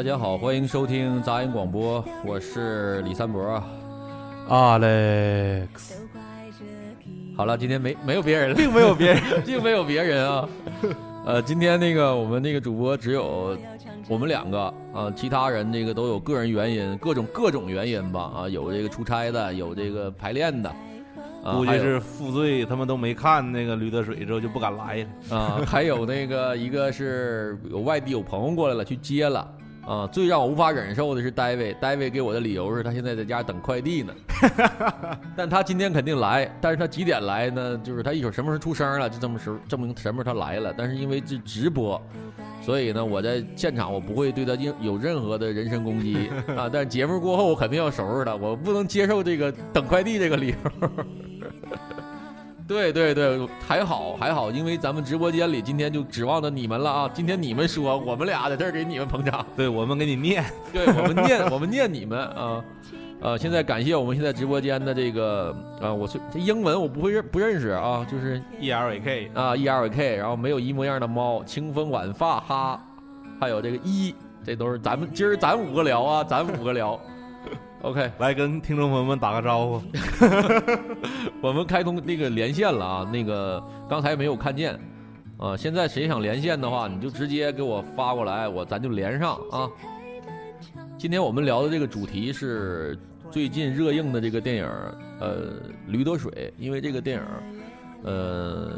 大家好，欢迎收听杂音广播，我是李三博。Alex，好了，今天没没有别人了，并没有别人。并没有别人啊。呃，今天那个我们那个主播只有我们两个啊，其他人那个都有个人原因，各种各种原因吧啊，有这个出差的，有这个排练的，啊，估计是负罪，他们都没看那个驴得水之后就不敢来了。啊，还有那个一个是有外地有朋友过来了去接了啊。最让我无法忍受的是 David。David 给我的理由是他现在在家等快递呢，但他今天肯定来，但是他几点来呢？就是他一会儿什么时候出声了，就这么时候证明什么时候他来了。但是因为这直播，所以呢，我在现场我不会对他有有任何的人身攻击 啊。但节目过后我肯定要收拾他，我不能接受这个等快递这个理由。对对对，还好还好，因为咱们直播间里今天就指望着你们了啊！今天你们说，我们俩在这儿给你们捧场，对我们给你念，对我们念我们念你们啊。呃，现在感谢我们现在直播间的这个啊，我是这英文我不会认不认识啊，就是 E L A K，啊 E R K，然后没有一模一样的猫，清风晚发哈，还有这个一，这都是咱们今儿咱五个聊啊，咱五个聊。OK，来跟听众朋友们打个招呼。我们开通那个连线了啊，那个刚才没有看见，啊，现在谁想连线的话，你就直接给我发过来，我咱就连上啊。今天我们聊的这个主题是最近热映的这个电影，呃，《驴得水》，因为这个电影，呃，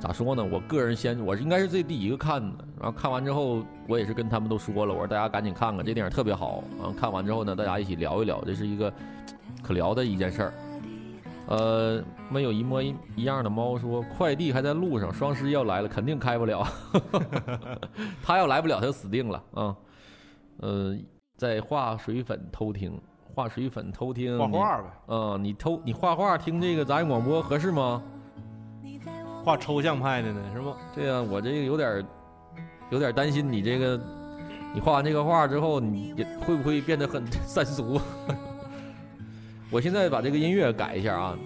咋说呢？我个人先，我应该是最第一个看的，然后看完之后，我也是跟他们都说了，我说大家赶紧看看，这电影特别好。然后看完之后呢，大家一起聊一聊，这是一个可聊的一件事儿。呃，没有一模一一样的猫说快递还在路上，双十一要来了，肯定开不了。他要来不了，他就死定了啊。呃，在画水粉偷听，画水粉偷听，画画呗，嗯、你偷你画画听这个杂音广播合适吗？画抽象派的呢，是吗？对呀、我这个有点儿有点儿担心你这个，你画完这个画之后，你也会不会变得很 三俗？我现在把这个音乐改一下啊，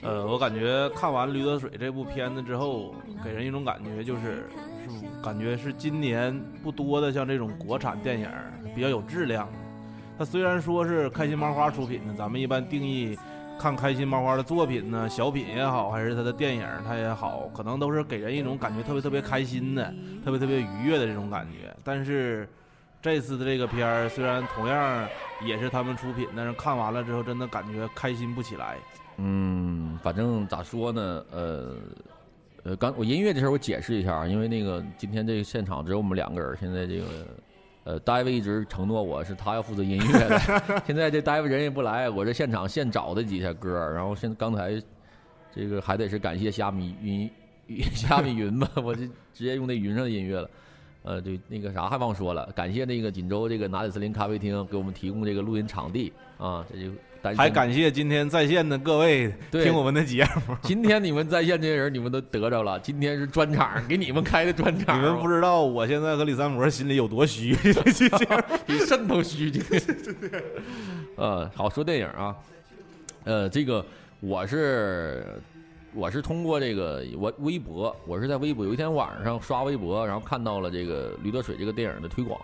呃，我感觉看完《驴得水》这部片子之后，给人一种感觉就是，是感觉是今年不多的像这种国产电影比较有质量。它虽然说是开心麻花出品的，咱们一般定义看开心麻花的作品呢，小品也好，还是他的电影他也好，可能都是给人一种感觉特别特别开心的、特别特别愉悦的这种感觉。但是这次的这个片儿，虽然同样也是他们出品，但是看完了之后，真的感觉开心不起来。嗯，反正咋说呢，呃，呃，刚我音乐这事儿我解释一下啊，因为那个今天这个现场只有我们两个人，现在这个呃，大卫一直承诺我是他要负责音乐的，现在这大卫人也不来，我这现场现找的几下歌，然后现刚才这个还得是感谢虾米云云虾米云吧，我就直接用那云上的音乐了。呃，对，那个啥还忘说了，感谢那个锦州这个拿铁森林咖啡厅给我们提供这个录音场地啊，这就还感谢今天在线的各位对听我们的节目。今天你们在线这些人，你们都得着了。今天是专场，给你们开的专场。你们不知道我现在和李三模心里有多虚。比肾都虚。今天，呃，好说电影啊，呃，这个我是我是通过这个我微博，我是在微博有一天晚上刷微博，然后看到了这个《驴得水》这个电影的推广。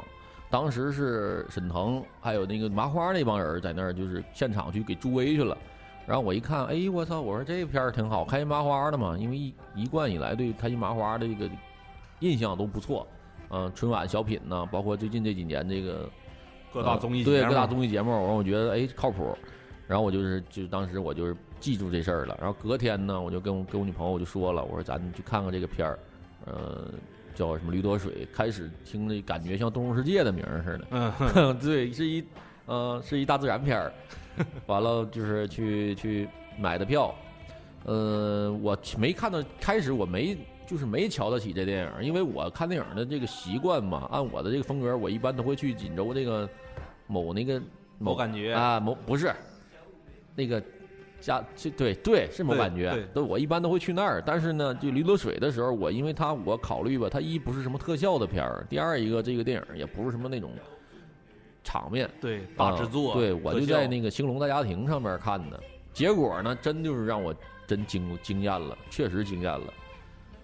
当时是沈腾还有那个麻花那帮人在那儿，就是现场去给助威去了。然后我一看，哎，我操！我说这片儿挺好，开心麻花的嘛，因为一一贯以来对开心麻花的这个印象都不错。嗯、春晚小品呢，包括最近这几年这个各大综艺对各大综艺节目，然后我觉得哎靠谱，然后我就是就当时我就是记住这事儿了，然后隔天呢，我就跟我跟我女朋友我就说了，我说咱去看看这个片儿，呃，叫什么《驴得水》，开始听着感觉像《动物世界》的名儿似的，嗯，对，是一呃是一大自然片儿，完了就是去去买的票，呃，我没看到开始我没就是没瞧得起这电影，因为我看电影的这个习惯嘛，按我的这个风格，我一般都会去锦州那个某那个某感觉。啊某不是那个家这对对是某对感觉对，我一般都会去那儿。但是呢，就驴得水的时候，我因为它我考虑吧，它一不是什么特效的片儿，第二一个这个电影也不是什么那种场面对大制作，啊对我就在那个兴隆大家庭上面看的，结果呢，真就是让我真惊惊艳了，确实惊艳了。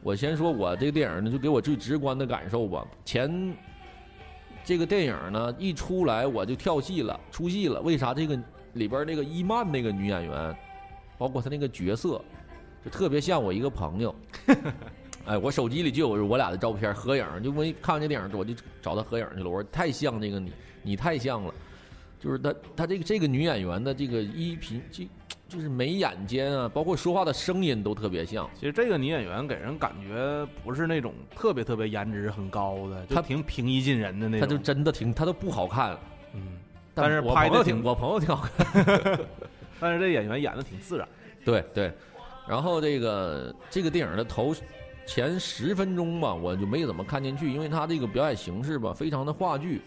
我先说我这个电影呢，就给我最直观的感受吧。前这个电影呢一出来我就跳戏了，出戏了。为啥？这个里边那个伊曼那个女演员，包括她那个角色，就特别像我一个朋友。哎，我手机里就有我俩的照片合影，就我一看完这电影，我就找她合影去了。我说太像这个你，你太像了。就是她，她这个这个女演员的这个衣品，就就是眉眼间啊，包括说话的声音都特别像。其实这个女演员给人感觉不是那种特别特别颜值很高的，她挺平易近人的那种她。就真的挺，她都不好看，嗯，但是我拍的挺，朋友挺，我朋友挺好看。但是这演员演的挺自然。对对，然后这个这个电影的头前十分钟吧，我就没怎么看进去，因为他这个表演形式吧，非常的话剧，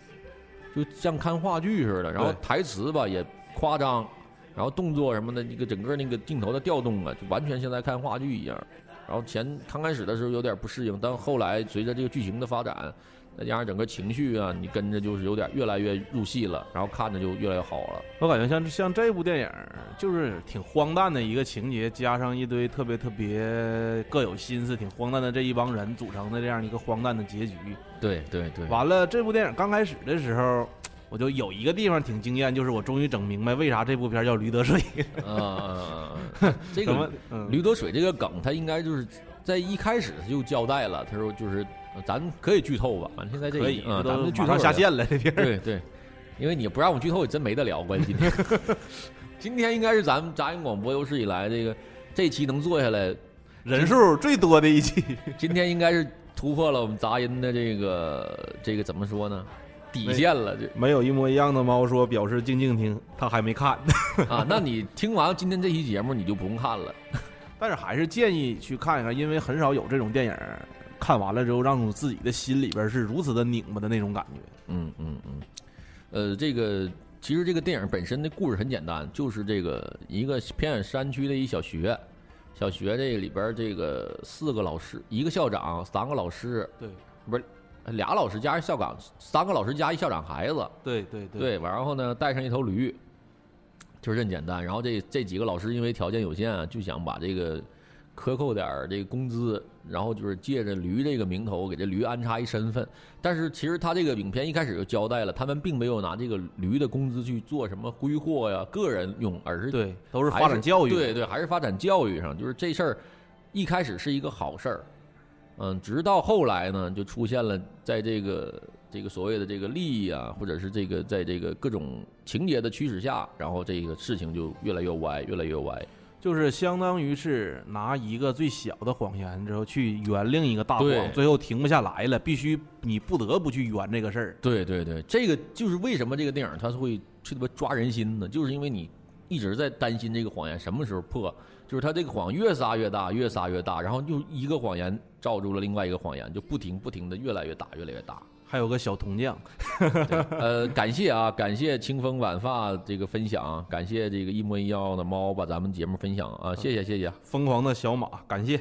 就像看话剧似的。然后台词吧也夸张，然后动作什么的，那个整个那个镜头的调动啊，就完全像在看话剧一样。然后前刚开始的时候有点不适应，但后来随着这个剧情的发展，再加上整个情绪啊，你跟着就是有点越来越入戏了，然后看着就越来越好了。我感觉像像这部电影就是挺荒诞的一个情节，加上一堆特别特别各有心思、挺荒诞的这一帮人组成的这样一个荒诞的结局。对对对，完了，这部电影刚开始的时候，我就有一个地方挺惊艳，就是我终于整明白为啥这部片叫《驴得水》。啊啊啊！啊 这个？嗯，驴得水这个梗，它应该就是在一开始就交代了。他说就是，呃咱可以剧透吧？反正现在这可以，啊，咱们剧透下线了这片儿。对对，因为你不让我剧透，也真没得聊。关系今天，今天应该是咱们杂音广播有史以来这个这期能做下来，人数最多的一期。今天应该是突破了我们杂音的这个这个怎么说呢？底线了，这没有一模一样的猫说表示静静听，他还没看，啊，那你听完今天这期节目，你就不用看了。但是还是建议去看一看，因为很少有这种电影儿看完了之后让自己的心里边是如此的拧巴的那种感觉。嗯嗯嗯，呃，这个其实这个电影本身的故事很简单，就是这个一个偏远山区的一小学，小学这里边这个四个老师，一个校长，三个老师，对不是俩老师加一校长，三个老师加一校长孩子，对对对，然后呢带上一头驴，就是这么简单。然后这这几个老师因为条件有限啊，就想把这个克扣点儿这个工资，然后就是借着驴这个名头给这驴安插一身份。但是其实他这个影片一开始就交代了，他们并没有拿这个驴的工资去做什么挥霍呀、个人用，而是对，都是发展教育。对对，还是发展教育上，就是这事儿一开始是一个好事儿，嗯，直到后来呢，就出现了在这个这个所谓的这个利益啊，或者是这个在这个各种情节的驱使下，然后这个事情就越来越歪，越来越歪。就是相当于是拿一个最小的谎言之后去圆另一个大对谎，最后停不下来了，必须你不得不去圆这个事儿。对对对，这个就是为什么这个电影它是会特别抓人心呢？就是因为你一直在担心这个谎言什么时候破，就是它这个谎越撒越大，越撒越大，然后就一个谎言罩住了另外一个谎言，就不停不停的越来越大，越来越大。还有个小铜匠，对呃，感谢啊，感谢清风晚发这个分享，感谢这个一模一样的猫把咱们节目分享啊，谢谢谢谢。疯狂的小马，感谢，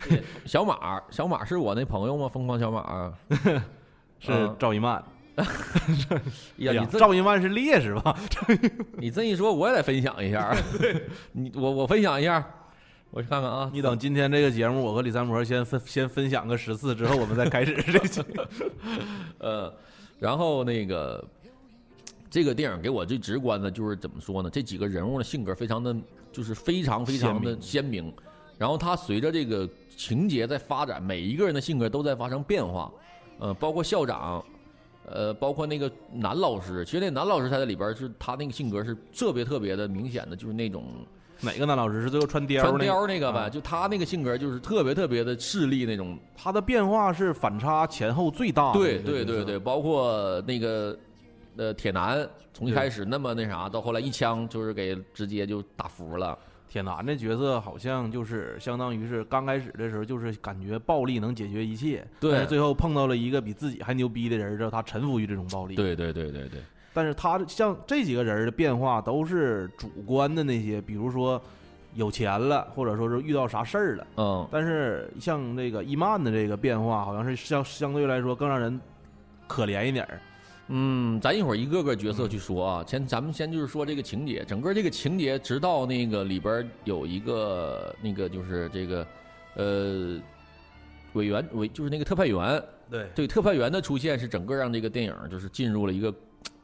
小马，小马是我那朋友吗？疯狂小马，是嗯赵一曼。呀，赵一曼是烈士吧？你这一说，我也得分享一下。你我我分享一下，我去看看啊。你等今天这个节目，我和李三模先分先分享个十次之后，我们再开始 这期。呃，然后那个这个电影给我最直观的就是怎么说呢？这几个人物的性格非常的，就是非常非常的鲜明。然后他随着这个情节在发展，每一个人的性格都在发生变化。呃，包括校长，呃，包括那个男老师，其实那男老师他在里边是他那个性格是特别特别的明显的，就是那种哪个男老师是最后穿貂穿那个？貂那个呗，啊就他那个性格就是特别特别的势利那种他的变化是反差前后最大的。对对对对，，包括那个呃铁男，从一开始那么那啥，到后来一枪就是给直接就打服了。铁男这角色好像就是相当于是刚开始的时候就是感觉暴力能解决一切，对但是最后碰到了一个比自己还牛逼的人之后，他臣服于这种暴力。，对对对对对，但是他像这几个人的变化都是主观的那些，比如说有钱了，或者说是遇到啥事儿了。嗯，但是像这个伊曼的这个变化，好像是相相对来说更让人可怜一点儿。嗯，咱一会儿一个个角色去说啊。先，咱们先就是说这个情节，整个这个情节，直到那个里边有一个那个就是这个，呃，委员委就是那个特派员，对对特派员的出现是整个让这个电影就是进入了一个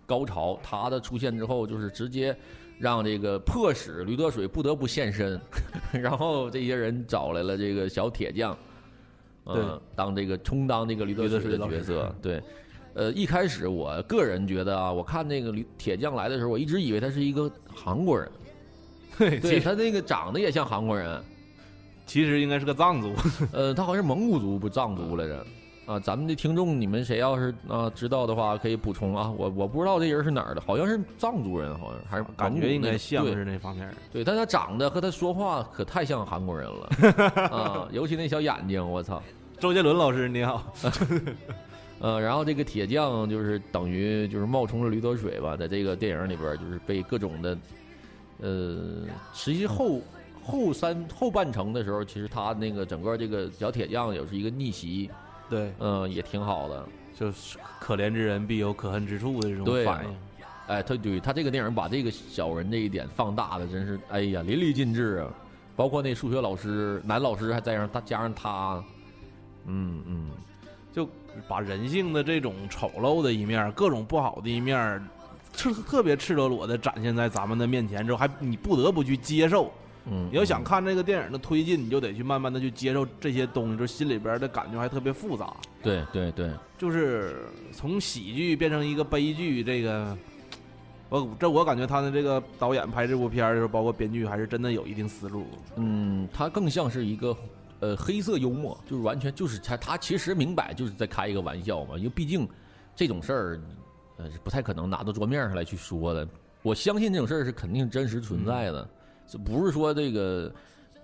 高潮。他的出现之后，就是直接让这个迫使驴得水不得不现身，然后这些人找来了这个小铁匠，嗯呃，当这个充当这个驴得水的角色，对。呃，一开始我个人觉得啊，我看那个驴铁匠来的时候，我一直以为他是一个韩国人，对，对他那个长得也像韩国人，其实应该是个藏族。呃，他好像是蒙古族不藏族来着。啊，咱们的听众，你们谁要是啊知道的话，可以补充啊。我我不知道这人是哪儿的，好像是藏族人，好像还是感觉应该像对是那方面儿。对，但他长得和他说话可太像韩国人了 啊，尤其那小眼睛，我操。周杰伦老师你好，呃，然后这个铁匠就是等于就是冒充了驴得水吧，在这个电影里边就是被各种的，呃，实际后后三后半程的时候，其实他那个整个这个小铁匠也是一个逆袭，对，嗯、也挺好的。就是可怜之人必有可恨之处的这种反应。哎，他对他这个电影把这个小人这一点放大的，真是哎呀淋漓尽致啊！包括那数学老师男老师还在上，他加上他，嗯嗯，就把人性的这种丑陋的一面、各种不好的一面，赤特别赤裸裸的展现在咱们的面前之后，还你不得不去接受。嗯，你要想看这个电影的推进，你就得去慢慢的去接受这些东西，就心里边的感觉还特别复杂。对对对，就是从喜剧变成一个悲剧，这个，我这我感觉他的这个导演拍这部片儿的时候，包括编剧，还是真的有一定思路。嗯，他更像是一个呃黑色幽默，就是完全就是他他其实明摆就是在开一个玩笑嘛，因为毕竟这种事儿呃是不太可能拿到桌面上来去说的。我相信这种事儿是肯定真实存在的，这不是说这个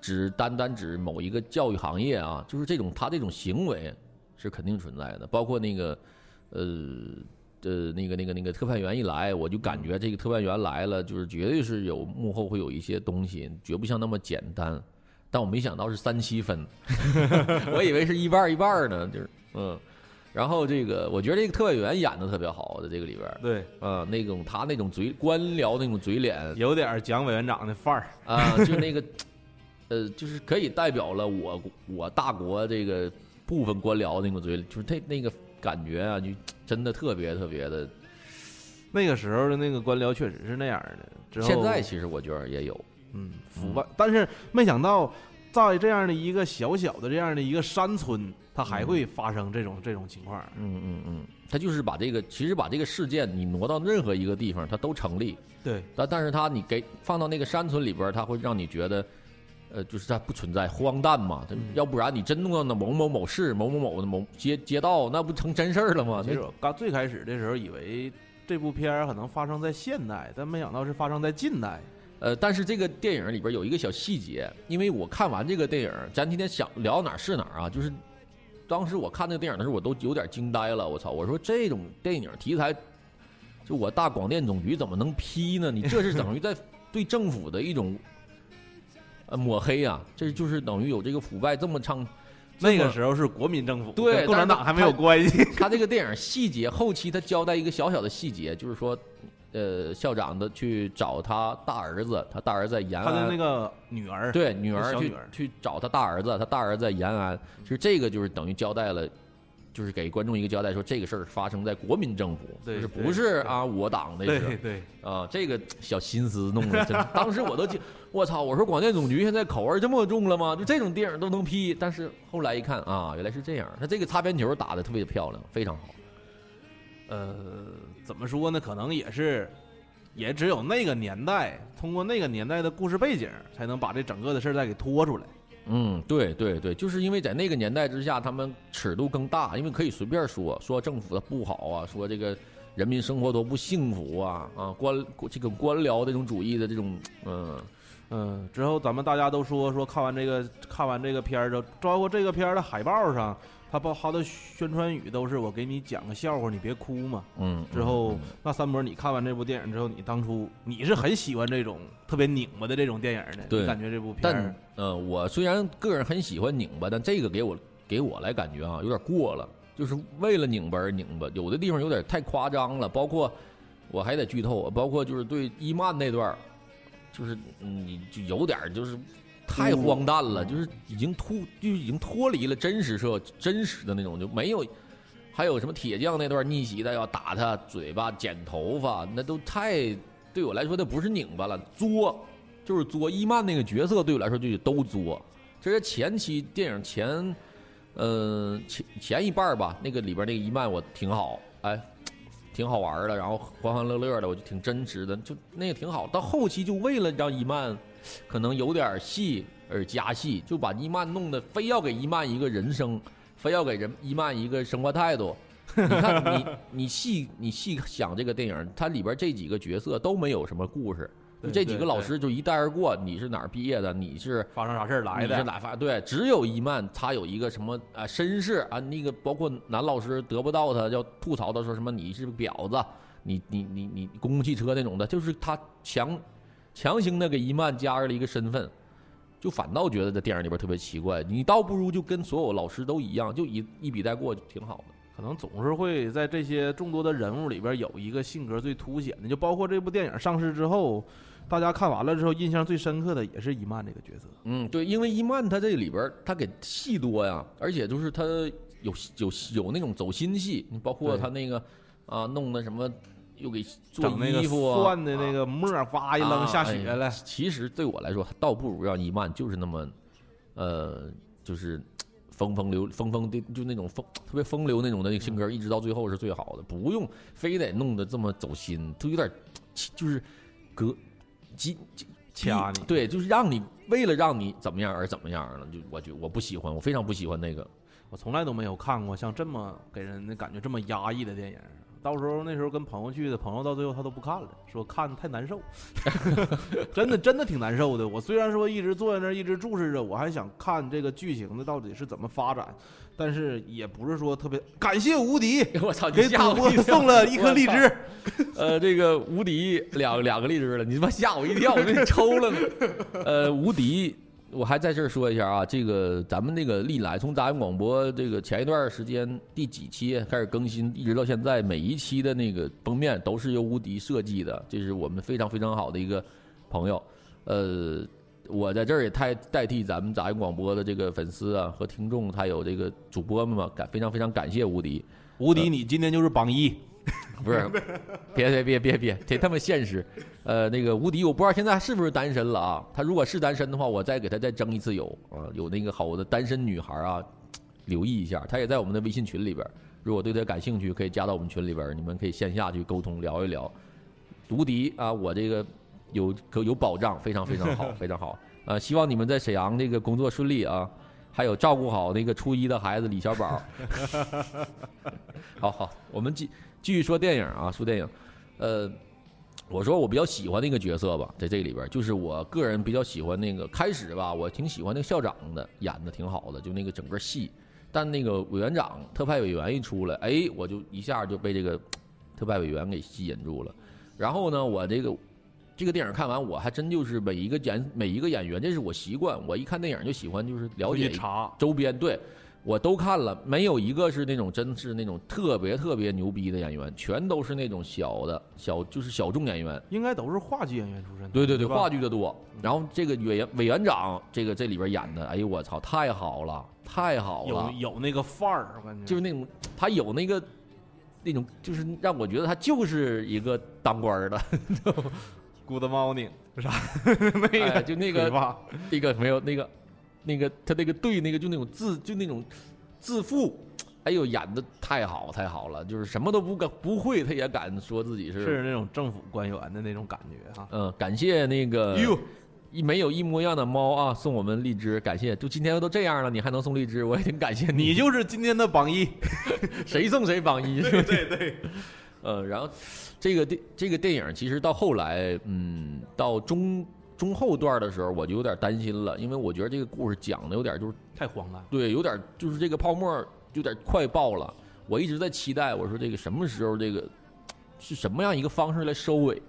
只单单指某一个教育行业啊，就是这种他这种行为是肯定存在的，包括那个呃。呃，那个、那个、那个特派员一来，我就感觉这个特派员来了，就是绝对是有幕后会有一些东西，绝不像那么简单。但我没想到是三七分，我以为是一半一半呢，就是嗯。然后这个，我觉得这个特派员演的特别好，在这个里边儿，对，啊，那种他那种嘴官僚那种嘴脸有点蒋委员长的范儿。啊，就那个呃，就是可以代表了我我大国这个部分官僚那种嘴，就是他那个感觉啊，就真的特别特别的。那个时候的那个官僚确实是那样的。之后现在其实我觉得也有，嗯腐败，但是没想到在这样的一个小小的这样的一个山村，它还会发生这种这种情况。嗯嗯嗯，他就是把这个，其实把这个事件你挪到任何一个地方，它都成立。对，但但是它你给放到那个山村里边儿，它会让你觉得，呃，就是它不存在荒诞嘛。要不然你真弄到那某某某市、某某某的某街街道，那不成真事儿了吗？那其实我刚最开始的时候以为这部片儿可能发生在现代，但没想到是发生在近代。呃，但是这个电影里边有一个小细节，因为我看完这个电影，咱今天想聊哪儿是哪儿啊，就是当时我看那个电影的时候，我都有点惊呆了。我操！我说这种电影题材，就我大广电总局怎么能批呢？你这是等于在对政府的一种呃抹黑啊！这就是等于有这个腐败这么长。那个，时候是国民政府，对共产党还没有关系。他这个电影细节后期他交代一个小小的细节，就是说，呃，校长的去找他大儿子，他大儿子在延安，他的那个女儿，对女儿去去找他大儿子，他大儿子在延安。其实这个就是等于交代了，就是给观众一个交代，说这个事儿发生在国民政府，对就是不是啊我党的对对，啊，这个小心思弄的，真 的当时我都记，我操！我说广电总局现在口味这么重了吗？就这种电影都能批？但是后来一看啊，原来是这样。他这个擦边球打的特别漂亮，非常好。呃，怎么说呢？可能也是，也只有那个年代，通过那个年代的故事背景，才能把这整个的事儿再给拖出来。嗯，对对对，就是因为在那个年代之下，他们尺度更大，因为可以随便说说政府的不好啊，说这个人民生活多不幸福啊啊，官这个官僚这种主义的这种嗯嗯，之后咱们大家都说说看完这个看完这个片儿之后，包括这个片儿的海报上，他包他的宣传语都是我给你讲个笑话，你别哭嘛。嗯，之后嗯，那三博，你看完这部电影之后，你当初你是很喜欢这种特别拧巴的这种电影的，对你感觉这部片但儿呃，我虽然个人很喜欢拧巴，但这个给我给我来感觉啊，有点过了，就是为了拧巴而拧巴，有的地方有点太夸张了。包括我还得剧透，包括就是对伊曼那段，就是嗯你就有点就是太荒诞了，就是已经脱就已经脱离了真实社真实的那种，就没有。还有什么铁匠那段逆袭的要打他嘴巴、剪头发，那都太对我来说那不是拧巴了，作就是作。伊曼那个角色对我来说就都作。这是前期电影前，呃前前一半儿吧，那个里边那个伊曼我挺好，哎，挺好玩的，然后欢欢乐乐的，我就挺真实的，就那个挺好。到后期就为了让伊曼可能有点戏而加戏，就把伊曼弄得非要给伊曼一个人生，非要给人伊曼一个生活态度。你看你你细你细想这个电影，它里边这几个角色都没有什么故事，就这几个老师就一带而过。你是哪儿毕业的？你是发生啥事儿来你是的？哪发？对，只有伊曼他有一个什么啊身世啊，那个包括男老师得不到他，要吐槽他说什么你是婊子，你你你你公共汽车那种的，就是他强强行的给伊曼加入了一个身份。就反倒觉得这电影里边特别奇怪，你倒不如就跟所有老师都一样，就一一笔带过就挺好的。可能总是会在这些众多的人物里边有一个性格最凸显的，就包括这部电影上市之后，大家看完了之后印象最深刻的也是伊曼这个角色。嗯，对，因为伊曼他这里边儿他给戏多呀，而且就是他有有有那种走心戏，你包括对他那个啊弄的什么，又给做整那个衣服啊，蒜的那个沫儿，哇一扔啊下雪了哎。其实对我来说，倒不如让伊曼就是那么，呃，就是风风流风风的，就那种风特别风流那种的那个性格，一直到最后是最好的，不用非得弄得这么走心，就有点就是隔激掐你对，就是让你为了让你怎么样而怎么样了，就我觉我不喜欢，我非常不喜欢那个。我从来都没有看过像这么给人的感觉这么压抑的电影。到时候那时候跟朋友去的，朋友到最后他都不看了，说看太难受，真的真的挺难受的。我虽然说一直坐在那儿一直注视着，我还想看这个剧情的到底是怎么发展，但是也不是说特别感谢无敌 我操，你给主播送了一颗荔。枝。呃，这个无敌两两个荔枝了，你他妈吓我一跳，我给你抽了呢。呃，无敌，我还在这儿说一下啊，这个咱们那个历来从杂音广播这个前一段时间第几期开始更新，一直到现在，每一期的那个封面都是由无敌设计的，这是我们非常非常好的一个朋友。呃，我在这儿也代代替咱们杂音广播的这个粉丝啊和听众，还有这个主播们嘛，感非常非常感谢无敌。无敌，你今天就是榜一。不是，别别别别别，别他妈现实。呃，那个无敌，我不知道现在是不是单身了啊？他如果是单身的话，我再给他再征一次友啊，有那个好的单身女孩啊，留意一下。他也在我们的微信群里边，如果对他感兴趣，可以加到我们群里边，你们可以线下去沟通聊一聊。无敌啊，我这个有可有保障，非常非常好，非常好。呃，希望你们在沈阳这个工作顺利啊，还有照顾好那个初一的孩子李小宝。好好，我们继继续说电影啊，说电影。呃，我说我比较喜欢那个角色吧，在这里边，就是我个人比较喜欢那个开始吧，我挺喜欢那个校长的，演的挺好的，就那个整个戏。但那个委员长特派委员一出来，哎，我就一下就被这个特派委员给吸引住了。然后呢，我这个这个电影看完，我还真就是每一个演每一个演员，这是我习惯。我一看电影就喜欢就是了解，周边，对我都看了，没有一个是那种真是那种特别特别牛逼的演员，全都是那种小的小就是小众演员。应该都是话剧演员出身的。对对对，话剧的多。然后这个委员委员长，这个这里边演的，哎呦我操，太好了，太好了，有那个范儿，我感觉就是那种他有那个那种，就是让我觉得他就是一个当官的，Good morning 是啥？那个哎就那个？那个没有那个那个他那个对那个就那种自就那种自负，哎呦演的太好太好了，就是什么都不敢不会，他也敢说自己是是那种政府官员的那种感觉哈。嗯，感谢那个哎呦，一没有一模一样的猫啊，送我们荔枝，感谢。就今天都这样了，你还能送荔枝，我也挺感谢你就是今天的榜一。谁送谁榜一，对对对。呃，然后这个电这个电影其实到后来，嗯，到中中后段的时候，我就有点担心了，因为我觉得这个故事讲的有点就是太荒诞。对，有点就是这个泡沫有点快爆了。我一直在期待，我说这个什么时候这个是什么样一个方式来收尾？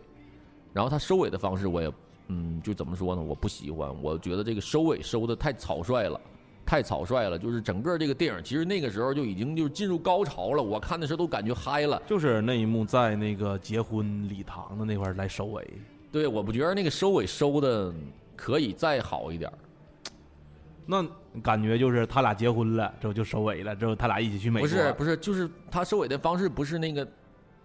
然后他收尾的方式我也嗯，就怎么说呢？我不喜欢，我觉得这个收尾收的太草率了，太草率了。就是整个这个电影其实那个时候就已经就进入高潮了，我看的时候都感觉嗨了。就是那一幕在那个结婚礼堂的那块来收尾。对，我不觉得那个收尾收的可以再好一点儿。那感觉就是他俩结婚了之后就收尾了，之后他俩一起去美国不。是不是，就是他收尾的方式不是那个，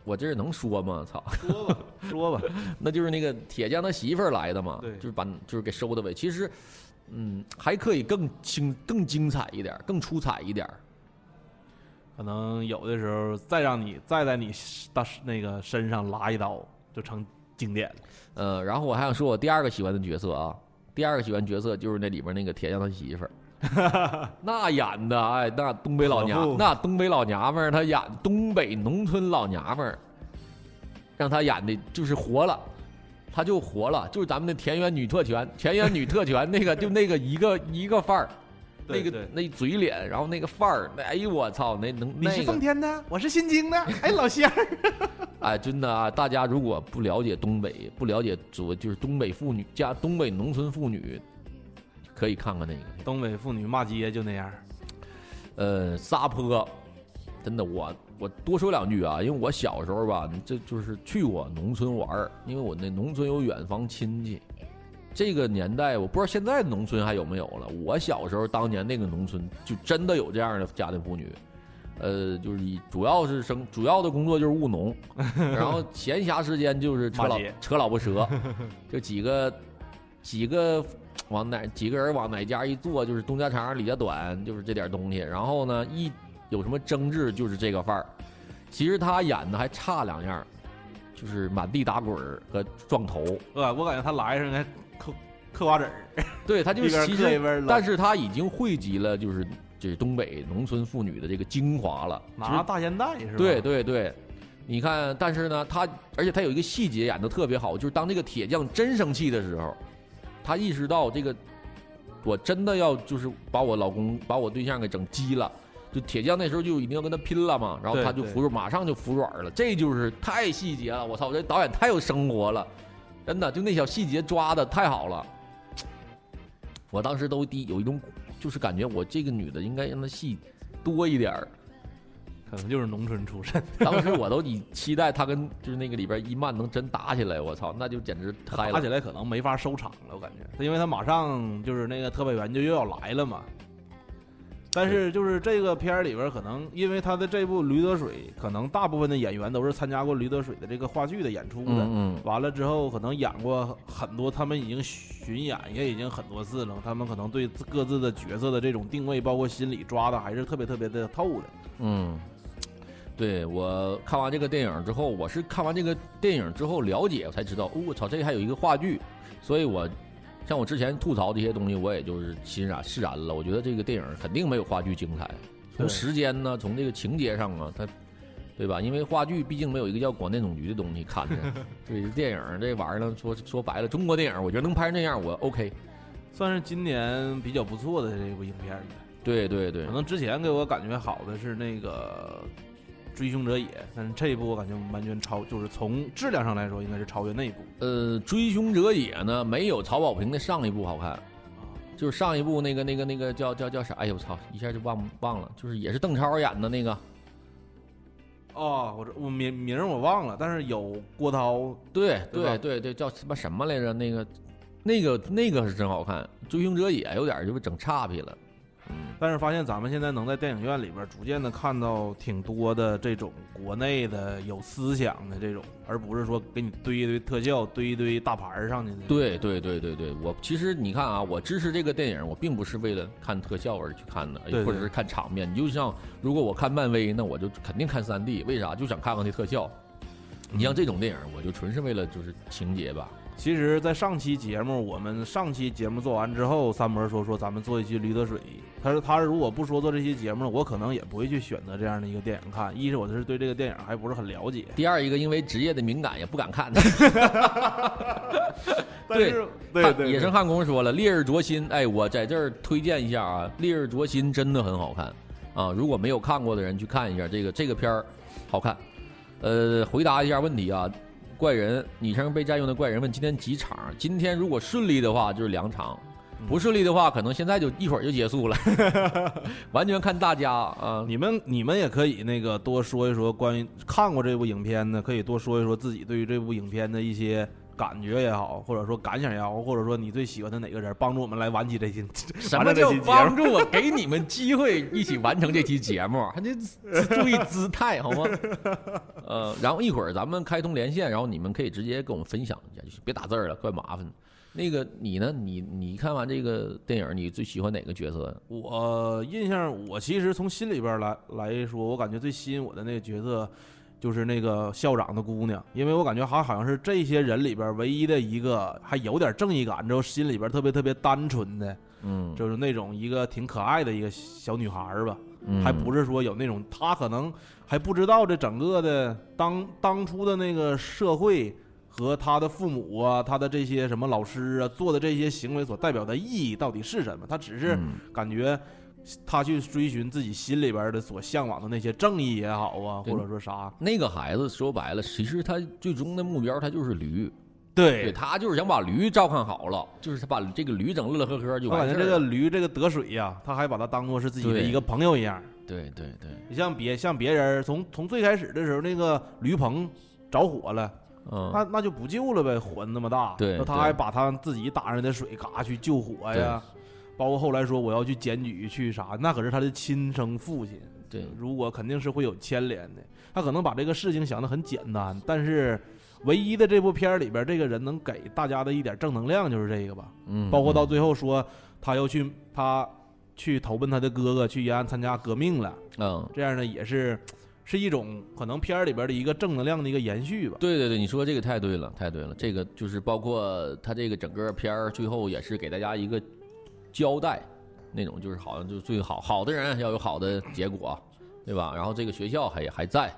我这能说吗？操！说吧，说吧，那就是那个铁匠他媳妇儿来的嘛，对就是把就是给收的尾。其实，嗯，还可以更精更精彩一点，更出彩一点。可能有的时候再让你再在你大那个身上拉一刀，就成经典了。呃，然后我还想说我第二个喜欢的角色啊，第二个喜欢角色就是那里边那个铁匠他媳妇儿，那演的哎，那东北老，娘那东北老娘们儿，她演东北农村老娘们儿，让她演的就是活了。她就活了，就是咱们的田园女特权，田园女特权那个就那个一个一个范儿，那个那嘴脸，然后那个范儿，那哎呦我操，那能你是奉天的，我是新京的。哎，老乡儿，哎，真的啊！大家如果不了解东北，不了解主就是东北妇女加东北农村妇女，可以看看那个。东北妇女骂街就那样。呃，撒泼，真的，我我多说两句啊，因为我小时候吧，这就是去过农村玩儿，因为我那农村有远房亲戚。这个年代，我不知道现在农村还有没有了。我小时候当年那个农村，就真的有这样的家庭妇女，呃，就是以主要是生主要的工作就是务农，然后闲暇时间就是扯老扯老婆舌，就几个几个往哪几个人往哪家一坐，就是东家长李家短，就是这点东西。然后呢，一有什么争执就是这个范儿。其实他演的还差两样，就是满地打滚和撞头。呃，我感觉他来时应该嗑嗑瓜子儿，对他就是其实，但是他已经汇集了就是就是东北农村妇女的这个精华了。拿大烟袋是吧？对对对，你看，但是呢，他而且他有一个细节演的特别好，就是当这个铁匠真生气的时候，他意识到这个我真的要就是把我老公把我对象给整急了。就铁匠那时候就一定要跟他拼了嘛，然后他就服软，马上就服软了，这就是太细节了，我操，这导演太有生活了，真的，就那小细节抓的太好了。我当时都第有一种就是感觉我这个女的应该让她戏多一点儿，可能就是农村出身。当时我都以期待她跟就是那个里边伊曼能真打起来，我操，那就简直嗨了。打起来可能没法收场了，我感觉，因为她马上就是那个特派员就又要来了嘛。但是就是这个片儿里边儿，可能因为他的这部《驴得水》，可能大部分的演员都是参加过《驴得水》的这个话剧的演出的。嗯完了之后，可能演过很多，他们已经巡演也已经很多次了。他们可能对各自的角色的这种定位，包括心理抓的还是特别特别的透的。嗯，对我看完这个电影之后，我是看完这个电影之后了解，我才知道，哦，我操，这还有一个话剧，所以我像我之前吐槽这些东西，我也就是欣然释然了。我觉得这个电影肯定没有话剧精彩，从时间呢，从这个情节上啊，它。对吧？因为话剧毕竟没有一个叫广电总局的东西看着，对电影这玩意儿呢，说说白了，中国电影我觉得能拍成那样，我 OK。算是今年比较不错的这部影片了。对对对可，能之前给我感觉好的是那个《追凶者也》，但是这一部我感觉完全超，就是从质量上来说，应该是超越那一部。呃，《追凶者也》呢，没有曹保平的上一部好看，就是上一部那个那个那个叫叫叫啥？哎呦我操，一下就忘忘了，就是也是邓超演的那个。哦，我这我名名我忘了，但是有郭涛，对对对对对，叫什么什么来着？那个那个那个是真好看，《追凶者也》有点就是整差皮了。嗯，但是发现咱们现在能在电影院里边逐渐的看到挺多的这种国内的有思想的这种，而不是说给你堆一堆特效、堆一堆大牌儿上去的。对对对对对，我其实你看啊，我支持这个电影，我并不是为了看特效而去看的，对对或者是看场面。你就像如果我看漫威，那我就肯定看三 D，为啥？就想看看那特效。你像这种电影，我就纯是为了就是情节吧，其实，在上期节目，我们上期节目做完之后，三博说说咱们做一期《驴得水》。他说他如果不说做这期节目，我可能也不会去选择这样的一个电影看。一是我是对这个电影还不是很了解，第二一个因为职业的敏感也不敢看。但是对汉对，野生汉工说了，《烈日灼心》，哎，我在这儿推荐一下啊，《烈日灼心》真的很好看啊！如果没有看过的人去看一下这个这个片儿，好看。呃，回答一下问题啊，怪人昵称被占用的怪人问今天几场？今天如果顺利的话就是两场，不顺利的话可能现在就一会儿就结束了，完全看大家啊。你们你们也可以那个多说一说关于看过这部影片的，可以多说一说自己对于这部影片的一些感觉也好，或者说感想也好，或者说你最喜欢的哪个人，帮助我们来完起这期 什么叫。帮助我？给你们机会一起完成这期节目，还得注意姿态好吗？呃，然后一会儿咱们开通连线，然后你们可以直接跟我们分享一下，就是别打字儿了，怪麻烦。那个你呢？你你看完这个电影，你最喜欢哪个角色？我印象，我其实从心里边来来说，我感觉最吸引我的那个角色，就是那个校长的姑娘，因为我感觉她好像是这些人里边唯一的一个还有点正义感，之后心里边特别特别单纯的，嗯，就是那种一个挺可爱的一个小女孩吧，嗯还不是说有那种她可能还不知道这整个的当当初的那个社会。和他的父母啊，他的这些什么老师啊做的这些行为所代表的意义到底是什么？他只是嗯感觉他去追寻自己心里边的所向往的那些正义也好啊，或者说啥，那个孩子说白了，其实他最终的目标他就是驴，对对，他就是想把驴照看好了，就是他把这个驴整乐乐呵呵就我感觉这。个驴这个得水呀、他还把它当做是自己的一个朋友一样。对对对，你像别像别人从从最开始的时候，那个驴棚着火了，嗯，那那就不救了呗，火那么大，那他还把他自己打上的水嘎去救火呀，包括后来说我要去检举去啥，那可是他的亲生父亲，对，如果肯定是会有牵连的。他可能把这个事情想得很简单，但是唯一的这部片儿里边，这个人能给大家的一点正能量就是这个吧。嗯，包括到嗯最后说他要去他去投奔他的哥哥，去延安参加革命了，嗯，这样呢也是是一种可能片儿里边的一个正能量的一个延续吧。对对对，你说这个太对了，太对了。这个就是包括他这个整个片儿最后也是给大家一个交代，那种就是好像就最好好的人要有好的结果，对吧？然后这个学校还还在，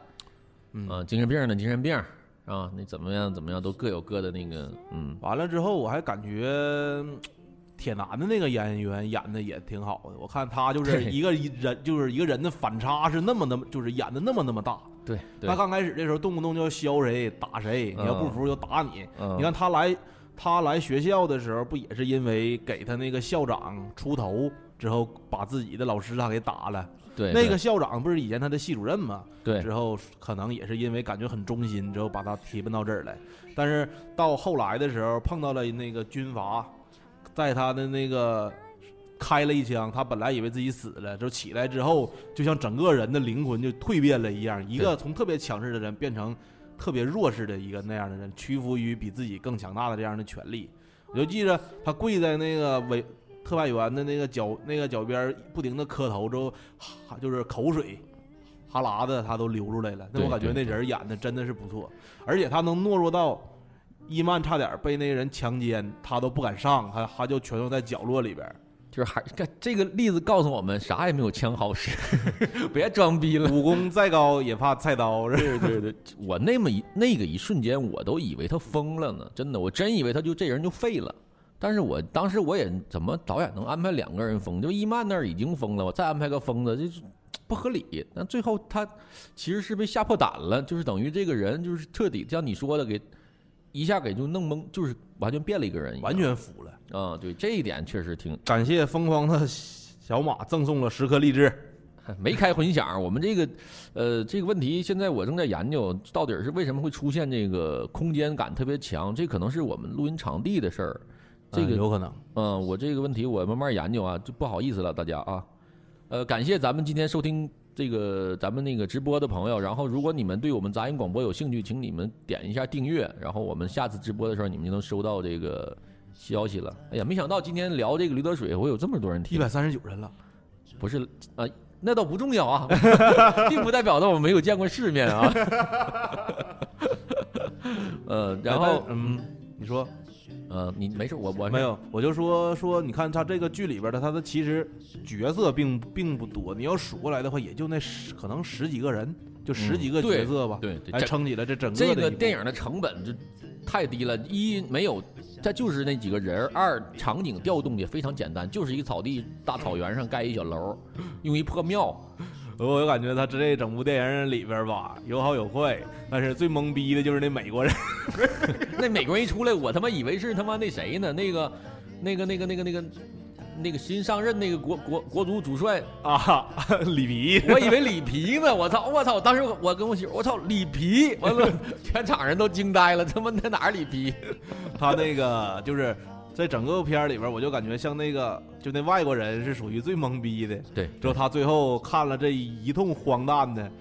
嗯啊，精神病的精神病啊，那怎么样怎么样都各有各的那个，嗯，完了之后，我还感觉嗯铁男的那个演员演的也挺好的。我看他就是一个人，就是一个人的反差是那么那么，就是演的那么那么大。对对他，刚开始的时候动不动就要削谁打谁，你要不服就打你。嗯你看他来他来学校的时候，不也是因为给他那个校长出头之后，把自己的老师他给打了？对那个校长不是以前他的系主任吗？对之后可能也是因为感觉很忠心，之后把他提拔到这儿来。但是到后来的时候，碰到了那个军阀，在他的那个开了一枪，他本来以为自己死了，就起来之后，就像整个人的灵魂就蜕变了一样，一个从特别强势的人变成特别弱势的一个那样的人，屈服于比自己更强大的这样的权利。我就记着他跪在那个委特派员的那个脚那个脚边，不停的磕头之后，哈就是口水。哈喇子他都流出来了，那我感觉那人演的真的是不错，而且他能懦弱到伊曼差点被那个人强奸，他都不敢上，他他就蜷缩在角落里边。就是还这这个例子告诉我们，啥也没有枪好使，别装逼了。武功再高也怕菜刀，对对对，我那么一那个一瞬间，我都以为他疯了呢，真的，我真以为他就这人就废了。但是我当时我也怎么导演能安排两个人疯？就伊曼那儿已经疯了，我再安排个疯子，就是不合理。但最后他其实是被吓破胆了，就是等于这个人就是彻底像你说的给一下给就弄懵，就是完全变了一个人一，完全服了。啊、对这一点确实挺感谢疯狂的小马赠送了十颗荔枝。没开混响。我们这个，呃，这个问题现在我正在研究，到底是为什么会出现这个空间感特别强？这可能是我们录音场地的事儿。这个，嗯有可能，嗯，我这个问题我慢慢研究啊，就不好意思了，大家啊。呃，感谢咱们今天收听这个咱们那个直播的朋友。然后，如果你们对我们杂音广播有兴趣，请你们点一下订阅。然后，我们下次直播的时候，你们就能收到这个消息了。哎呀，没想到今天聊这个驴得水，会有这么多人听一。百三十九人了。不是啊、那倒不重要啊，并不代表着我没有见过世面啊。呃，然后嗯，你你说呃，你没事，我我没有？我就说说，你看他这个剧里边的，他的其实角色并并不多，你要数过来的话，也就那十可能十几个人，就十几个角色吧，对对，撑起了这整个这个电影的成本就太低了，一没有，他就是那几个人；二场景调动也非常简单，就是一个草地大草原上盖一小楼，用一破庙。我就感觉他这整部电影里边吧，有好有坏，但是最懵逼的就是那美国人，那美国人一出来，我他妈以为是他妈那谁呢？那个，那个，那个，那个，那个。那个新上任那个国国国足主帅，啊，里皮，我以为里皮呢，我操，我操！当时我跟我媳妇，我操，里皮，完了，全场人都惊呆了，他妈那哪儿里皮？他那个就是在整个片儿里边，我就感觉像那个就那外国人是属于最懵逼的。对，之后他最后看了这一通荒诞的，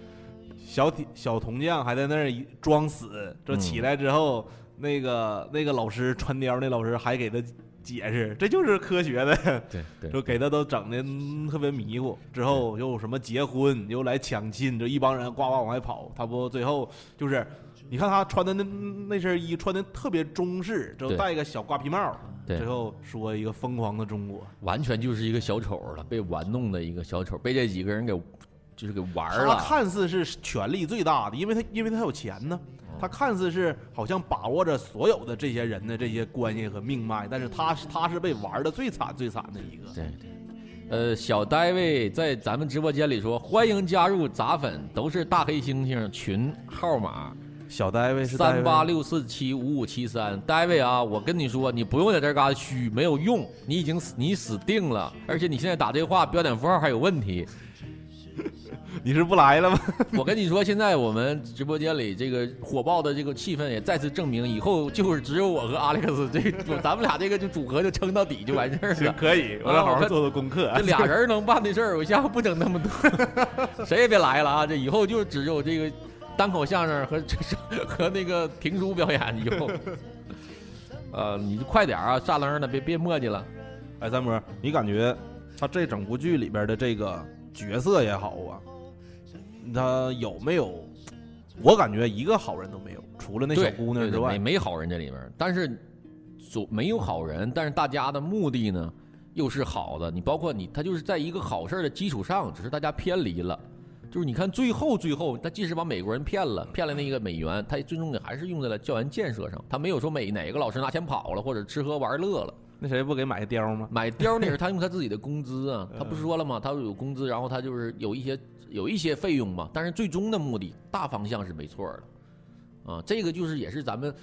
小铁小铜匠还在那儿装死，这起来之后，那个那个老师穿貂那老师还给他解释，这就是科学的，对 对就给他都整的特别迷糊。之后又什么结婚，又来抢亲，就一帮人呱呱往外跑。他不最后就是，你看他穿的那那身衣穿的特别中式，之后对戴一个小瓜皮帽，对最后说一个疯狂的中国。完全就是一个小丑了，被玩弄的一个小丑，被这几个人给就是给玩了他了。看似是权力最大的，因为他因为他有钱呢，他看似是好像把握着所有的这些人的这些关系和命脉，但是他是他是被玩的最惨最惨的一个。对对，呃，小戴维在咱们直播间里说，欢迎加入杂粉，都是大黑猩猩群号码小戴维是三八六四七五五七三。戴维啊，我跟你说，你不用在这嘎达虚，没有用，你已经死你死定了，而且你现在打这话标点符号还有问题。你是不来了吗？我跟你说，现在我们直播间里这个火爆的这个气氛也再次证明，以后就是只有我和阿历克斯这个，咱们俩这个就组合就撑到底就完事儿了。可以，我得好好做做功课。这俩人能办的事儿，我下回不整那么多，谁也别来了啊！这以后就只有这个单口相声和 和那个评书表演以后。呃，你就快点啊，炸楞的，别别墨迹了。哎，三波，你感觉他这整部剧里边的这个角色也好啊，他有没有？我感觉一个好人都没有，除了那小姑娘之外。没好人这里边，但是所没有好人，但是大家的目的呢又是好的。你包括你，他就是在一个好事的基础上，只是大家偏离了。就是你看最后最后，他即使把美国人骗了，骗了那个美元，他最终也还是用在了教研建设上。他没有说每哪个老师拿钱跑了，或者吃喝玩乐了。那谁不给买个貂吗？买貂那是他用他自己的工资啊，他不是说了吗？他有工资，然后他就是有一些有一些费用嘛，但是最终的目的大方向是没错的，啊，这个就是也是咱们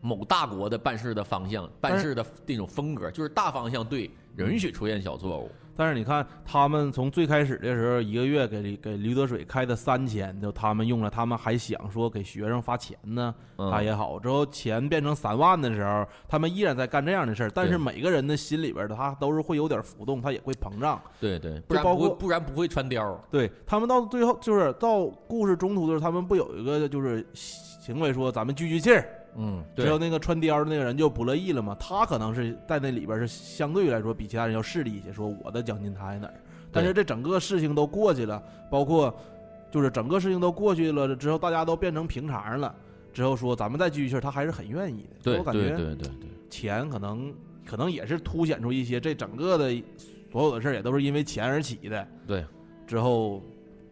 某大国的办事的方向、办事的那种风格，就是大方向对，允许出现小错误。但是你看，他们从最开始的时候，一个月给给驴得水开的三千，就他们用了，他们还想说给学生发钱呢，嗯他也好。之后钱变成三万的时候，他们依然在干这样的事儿。但是每个人的心里边的他都是会有点浮动，他也会膨胀。对对，不然包括不会不然不会穿貂。对他们到最后就是到故事中途的时候，他们不有一个就是行为说咱们聚聚气儿，嗯，之后那个穿貂的那个人就不乐意了嘛。他可能是在那里边是相对来说比其他人要势利一些，说我的奖金他在哪儿。但是这整个事情都过去了，包括就是整个事情都过去了之后，大家都变成平常了。之后说咱们再聚聚气儿，他还是很愿意的。我感觉对对对，钱可能可能也是凸显出一些这整个的所有的事儿也都是因为钱而起的。对，之后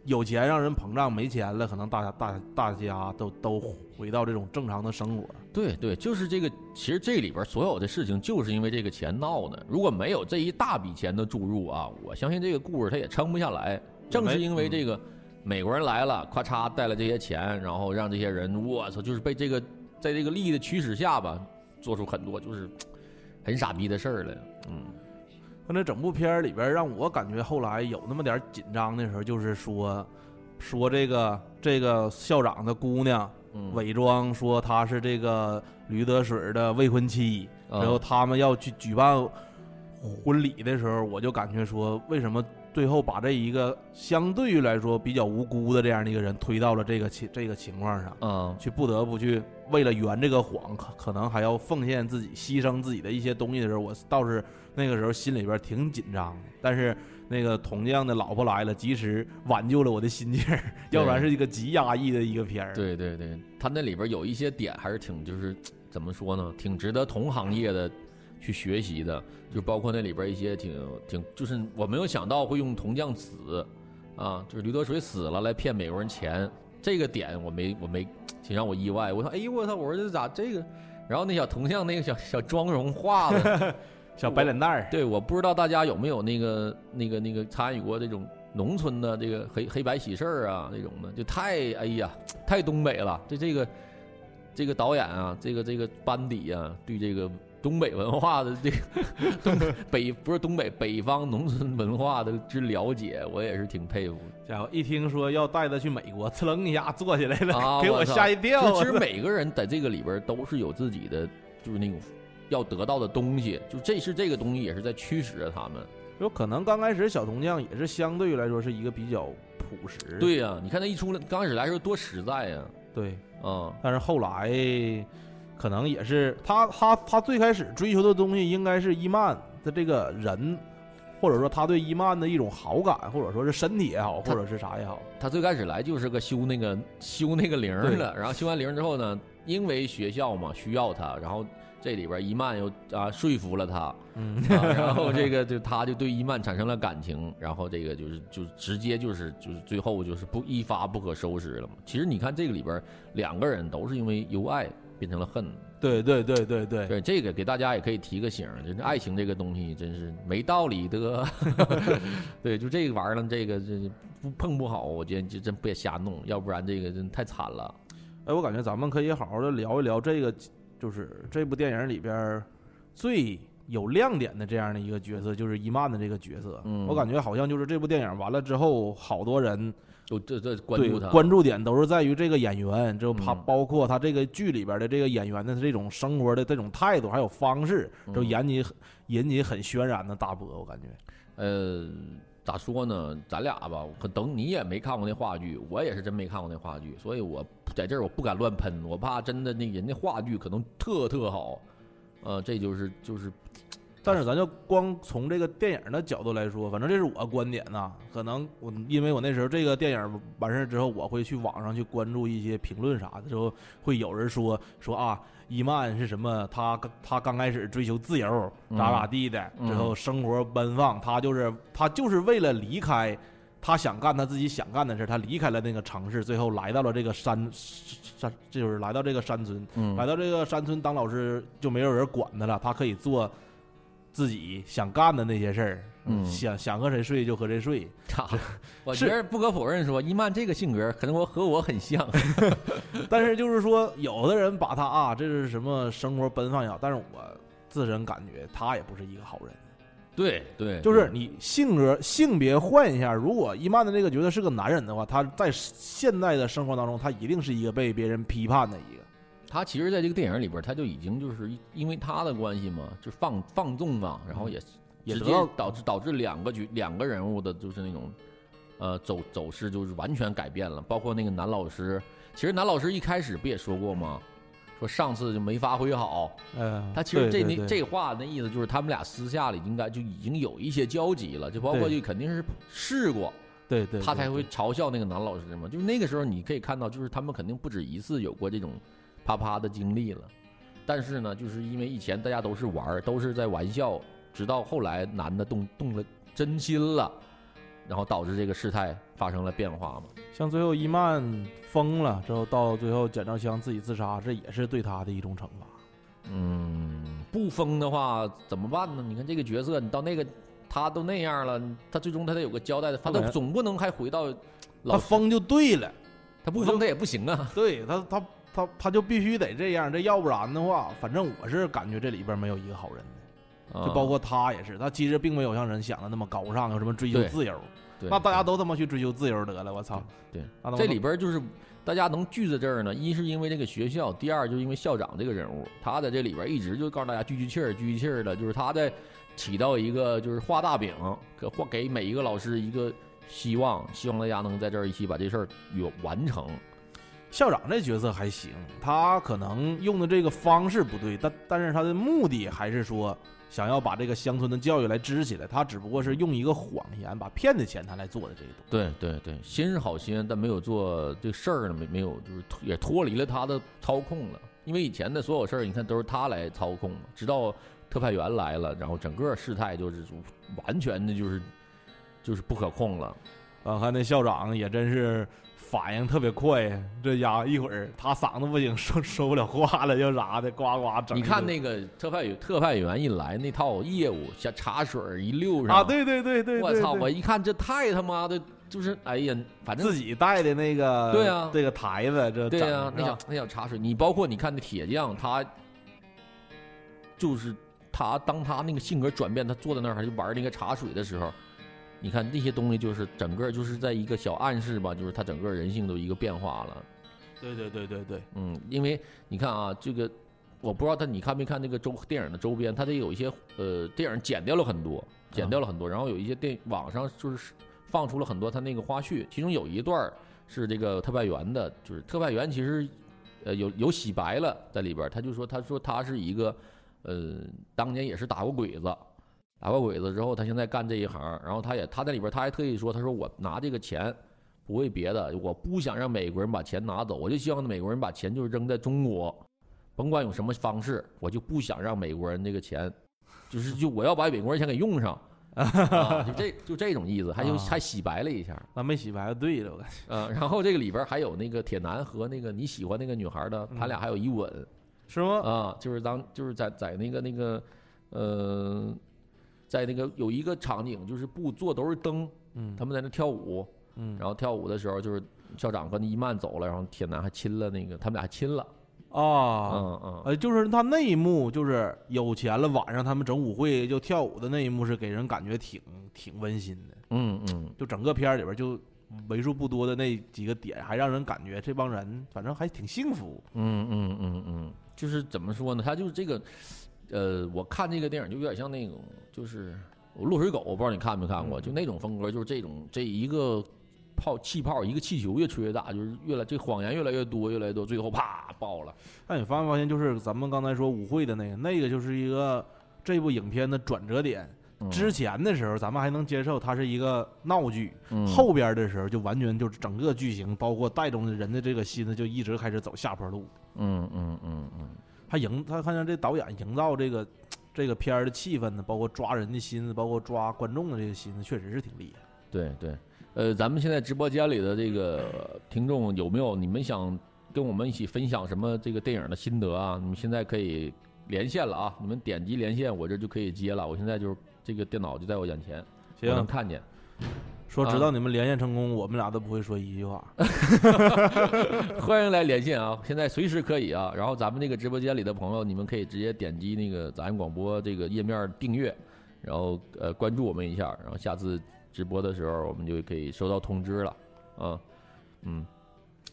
有钱让人膨胀，没钱了，可能大家大大家都都回到这种正常的生活。对对，就是这个。其实这里边所有的事情，就是因为这个钱闹的。如果没有这一大笔钱的注入啊，我相信这个故事它也撑不下来。正是因为这个美国人来了，咔嚓带了这些钱，然后让这些人，我操，就是被这个在这个利益的驱使下吧，做出很多就是很傻逼的事儿来。嗯，那这整部片儿里边，让我感觉后来有那么点紧张的时候，就是说说这个这个校长的姑娘嗯。伪装说她是这个驴得水的未婚妻，啊然后他们要去举办婚礼的时候，我就感觉说，为什么最后把这一个相对于来说比较无辜的这样的一个人推到了这个情这个情况上，嗯，去不得不去为了圆这个谎，可可能还要奉献自己、牺牲自己的一些东西的时候，我倒是那个时候心里边挺紧张的。但是那个铜匠的老婆来了，及时挽救了我的心情儿，要不然是一个极压抑的一个片儿。对对对，他那里边有一些点还是挺就是怎么说呢，挺值得同行业的去学习的，就包括那里边一些挺挺就是我没有想到会用铜匠死啊，就是刘德水死了来骗美国人钱，这个点我没我没挺让我意外。我说哎呦我操，我说这咋这个？然后那小铜像那个小小妆容画的。小白脸蛋儿，对，我不知道大家有没有那个那个那个参与过这种农村的这个黑黑白喜事儿啊那种的，就太哎呀，太东北了。这这个这个导演啊，这个这个班底啊，对这个东北文化的这个 东北不是东北北方农村文化的之了解，我也是挺佩服。家伙一听说要带他去美国，呲楞一下坐起来了，啊，给我吓一跳。其实每个人在这个里边都是有自己的，就是那种要得到的东西，就这是这个东西也是在驱使着他们。有可能刚开始小铜匠也是相对于来说是一个比较朴实，对呀、你看他一出来，刚开始来的时候多实在呀，对，嗯、但是后来可能也是他他他最开始追求的东西应该是伊曼的这个人，或者说他对伊曼的一种好感，或者说是身体也好，或者是啥也好，他最开始来就是个修那个修那个 铃儿的，然后修完铃儿之后呢，因为学校嘛需要他，然后这里边伊曼又啊说服了他，嗯，啊、然后这个就他就对伊曼产生了感情，然后这个就是就直接就是就是最后就是不一发不可收拾了嘛。其实你看这个里边两个人都是因为由爱变成了恨，对对对对对，对这个给大家也可以提个醒儿，就是 爱情这个东西真是没道理的。对，就这个玩意儿呢，这个这不碰不好，我觉得就真别瞎弄，要不然这个真太惨了。哎，我感觉咱们可以好好的聊一聊这个，就是这部电影里边儿最有亮点的这样的一个角色，就是伊曼的这个角色。嗯我感觉好像就是这部电影完了之后，好多人就这这关注他，关注点都是在于这个演员，就他嗯包括他这个剧里边的这个演员的这种生活的这种态度还有方式，就嗯引起引起很轩然的大波。我感觉，呃，咋说呢？咱俩吧，可等你也没看过那话剧，我也是真没看过那话剧，所以我在这儿我不敢乱喷，我怕真的那人家话剧可能特特好，呃，这就是就是但是咱就光从这个电影的角度来说，反正这是我观点呐。可能我因为我那时候这个电影完事儿之后，我会去网上去关注一些评论啥的，之后会有人说说啊，伊曼是什么？他刚他刚开始追求自由，咋咋地的，嗯之后生活奔放，他就是他就是为了离开。他想干他自己想干的事儿，他离开了那个城市，最后来到了这个山山，就是来到这个山村，嗯来到这个山村当老师就没有人管他了，他可以做自己想干的那些事儿，嗯想想和谁睡就和谁睡。操，我是觉得不可否认说，伊曼这个性格可能我和我很像，但是就是说，有的人把他啊，这是什么生活奔放也好，但是我自身感觉他也不是一个好人。对对，就是你性格性别换一下，如果伊曼的这个角色是个男人的话，他在现在的生活当中，他一定是一个被别人批判的一个。他其实在这个电影里边，他就已经就是因为他的关系嘛，就放放纵嘛，然后也也直接导致导致两个局两个人物的就是那种呃走走势就是完全改变了，包括那个男老师，其实男老师一开始不也说过吗？说上次就没发挥好，嗯，他其实这那这话那意思就是他们俩私下里应该就已经有一些交集了，就包括就肯定是试过，对对，对他才会嘲笑那个男老师嘛。就是那个时候你可以看到，就是他们肯定不止一次有过这种啪啪的经历了。但是呢，就是因为以前大家都是玩儿，都是在玩笑，直到后来男的动动了真心了，然后导致这个事态发生了变化嘛。像最后伊曼疯了之后，到最后捡着枪自己自杀，这也是对他的一种惩罚。嗯，不疯的话怎么办呢？你看这个角色，你到那个他都那样了，他最终他得有个交代的，他总不能还回到他老疯就对了，他不疯他也不行啊。对他他他他就必须得这样，这要不然的话，反正我是感觉这里边没有一个好人的，就包括他也是，他其实并没有像人想的那么高尚，有什么追求自由，对那大家都他妈去追求自由得了，我操！对，这里边就是大家能聚在这儿呢，一是因为这个学校，第二就是因为校长这个人物，他在这里边一直就告诉大家聚聚气儿、聚聚气儿的，就是他在起到一个就是画大饼，给画给每一个老师一个希望，希望大家能在这儿一起把这事儿有完成。校长这角色还行，他可能用的这个方式不对，但但是他的目的还是说想要把这个乡村的教育来支起来，他只不过是用一个谎言把骗的钱他来做的这个东西。对对对，心是好心，但没有做这事儿呢，没没有就是也脱离了他的操控了。因为以前的所有事儿，你看都是他来操控嘛，直到特派员来了，然后整个事态就是完全的就是就是不可控了。啊，看那校长也真是反应特别快呀，这家伙一会儿他嗓子不行，说说不了话了，又啥的，呱呱整。你看那个特派员特派员一来，那套业务像茶水一溜上啊，对对对对，我操！对对我一看这太他妈的，就是哎呀，反正自己带的那个，对啊这个台子，这对呀、整是吧那小那小茶水，你包括你看那铁匠，他就是他，当他那个性格转变，他坐在那儿还就玩那个茶水的时候，你看那些东西就是整个就是在一个小暗示吧，就是他整个人性都一个变化了。对对对对对，嗯，因为你看啊，这个我不知道他你看没看那个周电影的周边，他得有一些呃电影剪掉了很多，剪掉了很多，然后有一些电网上就是放出了很多他那个花絮，其中有一段是这个特派员的，就是特派员其实呃有有洗白了在里边，他就说他说他是一个呃当年也是打过鬼子。打过鬼子之后，他现在干这一行，然后他也他在里边他还特意说，他说我拿这个钱不为别的，我不想让美国人把钱拿走，我就希望美国人把钱就扔在中国，甭管用什么方式，我就不想让美国人这个钱，就是就我要把美国人钱给用上，啊、就这就这种意思，还就啊还洗白了一下，那没洗白对了，我感觉嗯，然后这个里边还有那个铁男和那个你喜欢那个女孩的，他俩还有一吻是吗？啊，就是当就是在在那个那个呃，在那个有一个场景，就是布做都是灯，嗯，他们在那跳舞，嗯，然后跳舞的时候，就是校长和那伊曼走了，然后铁男还亲了那个，他们俩还亲了。啊，嗯嗯，呃，就是他那一幕，就是有钱了，晚上他们整舞会就跳舞的那一幕，是给人感觉挺挺温馨的。嗯嗯，就整个片儿里边，就为数不多的那几个点，还让人感觉这帮人反正还挺幸福。嗯嗯嗯嗯，就是怎么说呢？他就是这个，呃，我看这个电影就有点像那种，就是落水狗，我不知道你看没看过，就那种风格，就是这种这一个泡气泡，一个气球越吹越大，就是越来这谎言越来越多，越来越多，最后啪爆了。但你发没发现，就是咱们刚才说舞会的那个，那个就是一个这部影片的转折点。嗯之前的时候，咱们还能接受它是一个闹剧，嗯后边的时候就完全就是整个剧情，包括带动的人的这个心思，就一直开始走下坡路。嗯嗯嗯嗯他营，他看见这导演营造这个这个片儿的气氛呢，包括抓人的心思，包括抓观众的这个心思，确实是挺厉害。对对，呃，咱们现在直播间里的这个听众有没有你们想跟我们一起分享什么这个电影的心得啊？你们现在可以连线了啊！你们点击连线，我这就可以接了。我现在就是这个电脑就在我眼前，我能，看见。说啊直到你们连线成功，我们俩都不会说一句话。欢迎来连线啊！现在随时可以啊。然后咱们这个直播间里的朋友，你们可以直接点击那个咱广播这个页面订阅，然后呃关注我们一下，然后下次直播的时候我们就可以收到通知了。啊，嗯，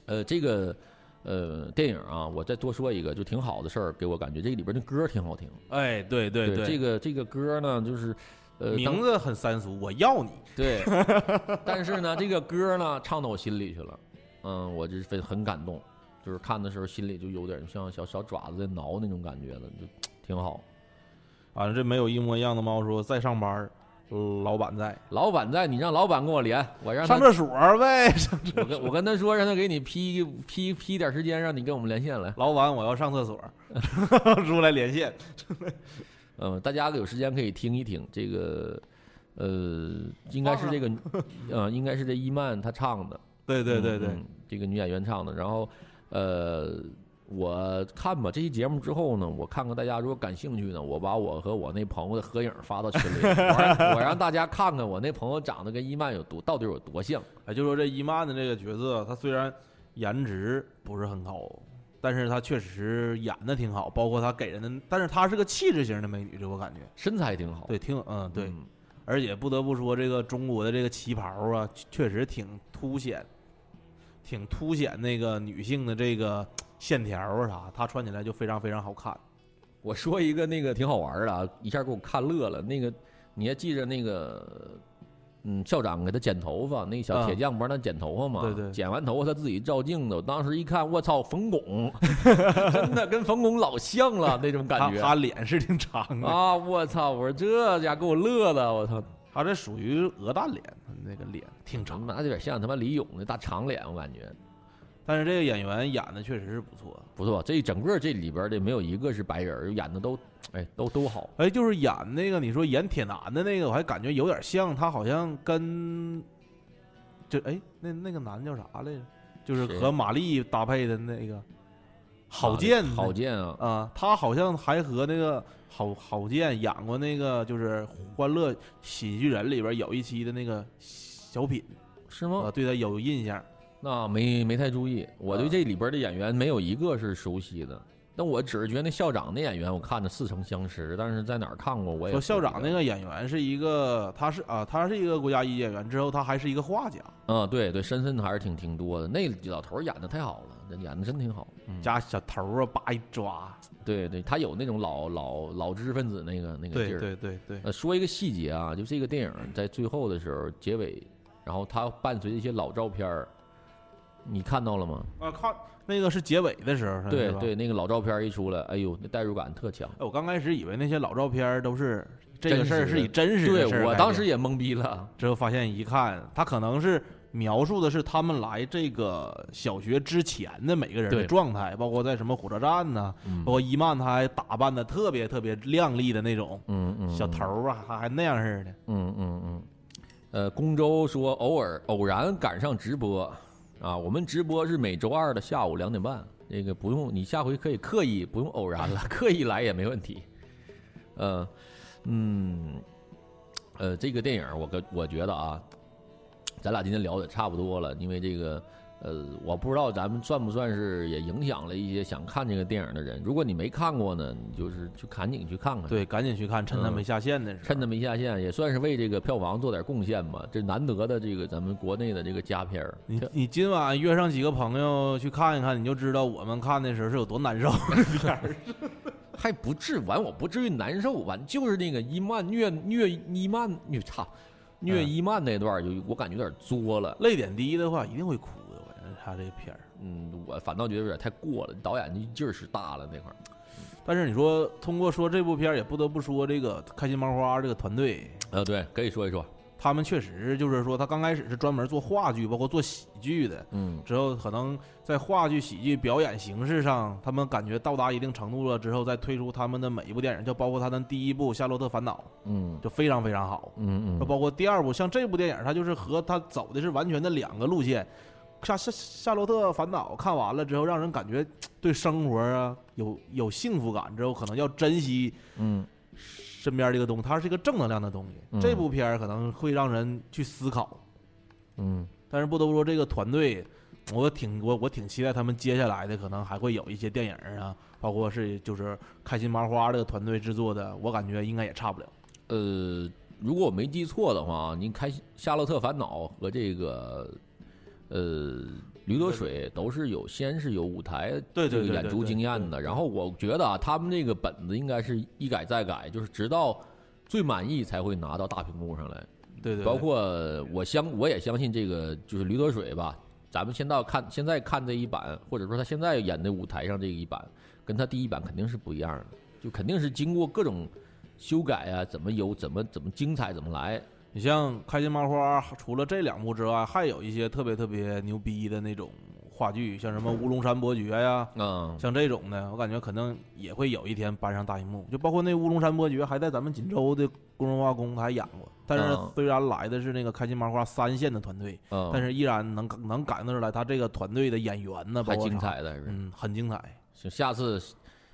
呃，这个呃电影啊，我再多说一个，就挺好的事儿，给我感觉这个里边的歌挺好听。哎，对对对这个这个歌呢，就是呃名字很三俗，我要你。对，但是呢，这个歌呢唱到我心里去了，嗯，我就是很很感动，就是看的时候心里就有点像小小爪子在挠那种感觉了，就挺好。啊，这没有一模一样的猫说在上班老板在老板在，你让老板跟我连，我让他，上厕所呗。上我跟我跟他说，让他给你批批批点时间，让你跟我们连线来。老板，我要上厕所，出来连线。嗯，大家有时间可以听一听这个，呃，应该是这个，呃，应该是这伊曼她唱的。对对对对嗯，这个女演员唱的。然后，呃，我看吧这期节目之后呢，我看看大家如果感兴趣呢，我把我和我那朋友的合影发到群里，我让我让大家看看我那朋友长得跟伊曼有多到底有多像。哎，就说这伊曼的这个角色，她虽然颜值不是很高，但是她确实演的挺好，包括她给人的，但是她是个气质型的美女，这我感觉。身材挺好，对，挺嗯对，嗯而且不得不说，这个中国的这个旗袍啊，确实挺凸显，挺凸显那个女性的这个线条啊啥，她穿起来就非常非常好看。我说一个那个挺好玩的啊，一下给我看乐了。那个你还记着那个嗯，校长给他剪头发，那小铁匠不让他剪头发吗？对对剪完头发他自己照镜子，我当时一看，我操，冯巩，真的跟冯巩老像了那种感觉他他脸是挺长的，啊！我操，我说这家给我乐的，我操，他这属于鹅蛋脸，那个脸挺他长。妈有点像他妈李咏那大长脸，我感觉但是这个演员演的确实是不错。不错。这整个这里边的没有一个是白人，演的都哎都都好。哎，就是演那个你说演铁男的那个，我还感觉有点像，他好像跟就哎那那个男叫啥来着？就是和马丽搭配的那个郝建郝建啊，啊，他好像还和那个郝郝建演过那个就是《欢乐喜剧人》里边有一期的那个小品，是吗啊，？对他有印象。那没没太注意，我对啊这里边的演员没有一个是熟悉的。但我只是觉得那校长那演员我看着似曾相识，但是在哪儿看过我也说校长那个演员是一个，他是啊，他是一个国家一级演员，之后他还是一个画家，嗯，对对，身份还是挺挺多的。那老头儿演的太好了，这演的真挺好。嗯，加小头儿啊，叭一抓，对对，他有那种老老老知识分子那个那个劲儿。对对对，呃，说一个细节啊，就这个电影在最后的时候结尾，然后他伴随一些老照片儿，你看到了吗？啊，看那个是结尾的时候。对对，那个老照片一出来，哎呦，那代入感特强。哎，我刚开始以为那些老照片都是这个事儿是以真实的事对我当时也懵逼了。之后发现一看，他可能是描述的是他们来这个小学之前的每个人的状态，包括在什么火车站呢，嗯包括伊曼他还打扮的特别特别靓丽的那种嗯嗯，小头儿啊，他还那样似的。嗯嗯嗯，呃，公州说偶尔偶然赶上直播，啊，我们直播是每周二的下午两点半，那个不用你下回可以刻意不用偶然了，刻意来也没问题。呃，嗯，呃，这个电影我跟我觉得啊，咱俩今天聊的差不多了，因为这个。呃，我不知道咱们算不算是也影响了一些想看这个电影的人。如果你没看过呢，你就是去赶紧去看看。对，赶紧去看，趁他嗯没下线的时候。趁它没下线，也算是为这个票房做点贡献吧。这难得的这个咱们国内的这个佳片儿，你你今晚约上几个朋友去看一看，你就知道我们看的时候是有多难受。还不至完，我不至于难受完，就是那个伊曼虐虐伊曼虐差虐嗯伊曼那段，就我感觉有点作了。泪点低的话，一定会哭他这片儿。嗯，我反倒觉得有点太过了，导演这劲儿是大了那块儿。但是你说通过说这部片儿，也不得不说这个开心麻花这个团队，呃，对，可以说一说。他们确实就是说，他刚开始是专门做话剧，包括做喜剧的。嗯之后可能在话剧、喜剧表演形式上，他们感觉到达一定程度了之后，再推出他们的每一部电影，就包括他的第一部《夏洛特烦恼嗯》，就非常非常好。嗯嗯，包括第二部，像这部电影，它就是和他走的是完全的两个路线。夏夏夏洛特烦恼看完了之后，让人感觉对生活啊有有幸福感，之后可能要珍惜嗯身边这个东西，它是一个正能量的东西。嗯这部片儿可能会让人去思考，嗯但是不得不说，这个团队，我挺我我挺期待他们接下来的可能还会有一些电影啊，包括是就是开心麻花这个团队制作的，我感觉应该也差不了。呃，如果我没记错的话，您开《夏洛特烦恼》和这个呃《驴得水》都是有先是有舞台对对这个演出经验的，然后我觉得啊，他们那个本子应该是一改再改，就是直到最满意才会拿到大屏幕上来。对对，包括我相我也相信这个就是驴得水吧，咱们现在看现在看这一版，或者说他现在演的舞台上这一版，跟他第一版肯定是不一样的，就肯定是经过各种修改啊，怎么有怎么怎么精彩怎么来。你像开心麻花，除了这两部之外，还有一些特别特别牛逼的那种话剧，像什么《乌龙山伯爵》呀，嗯，像这种的，我感觉可能也会有一天搬上大荧幕。就包括那《乌龙山伯爵》，还在咱们锦州的工人化工他还演过。但是嗯虽然来的是那个开心麻花三线的团队，嗯，但是依然能能感觉出来他这个团队的演员呢，包还精括啥，彩的是。嗯，很精彩。行，下次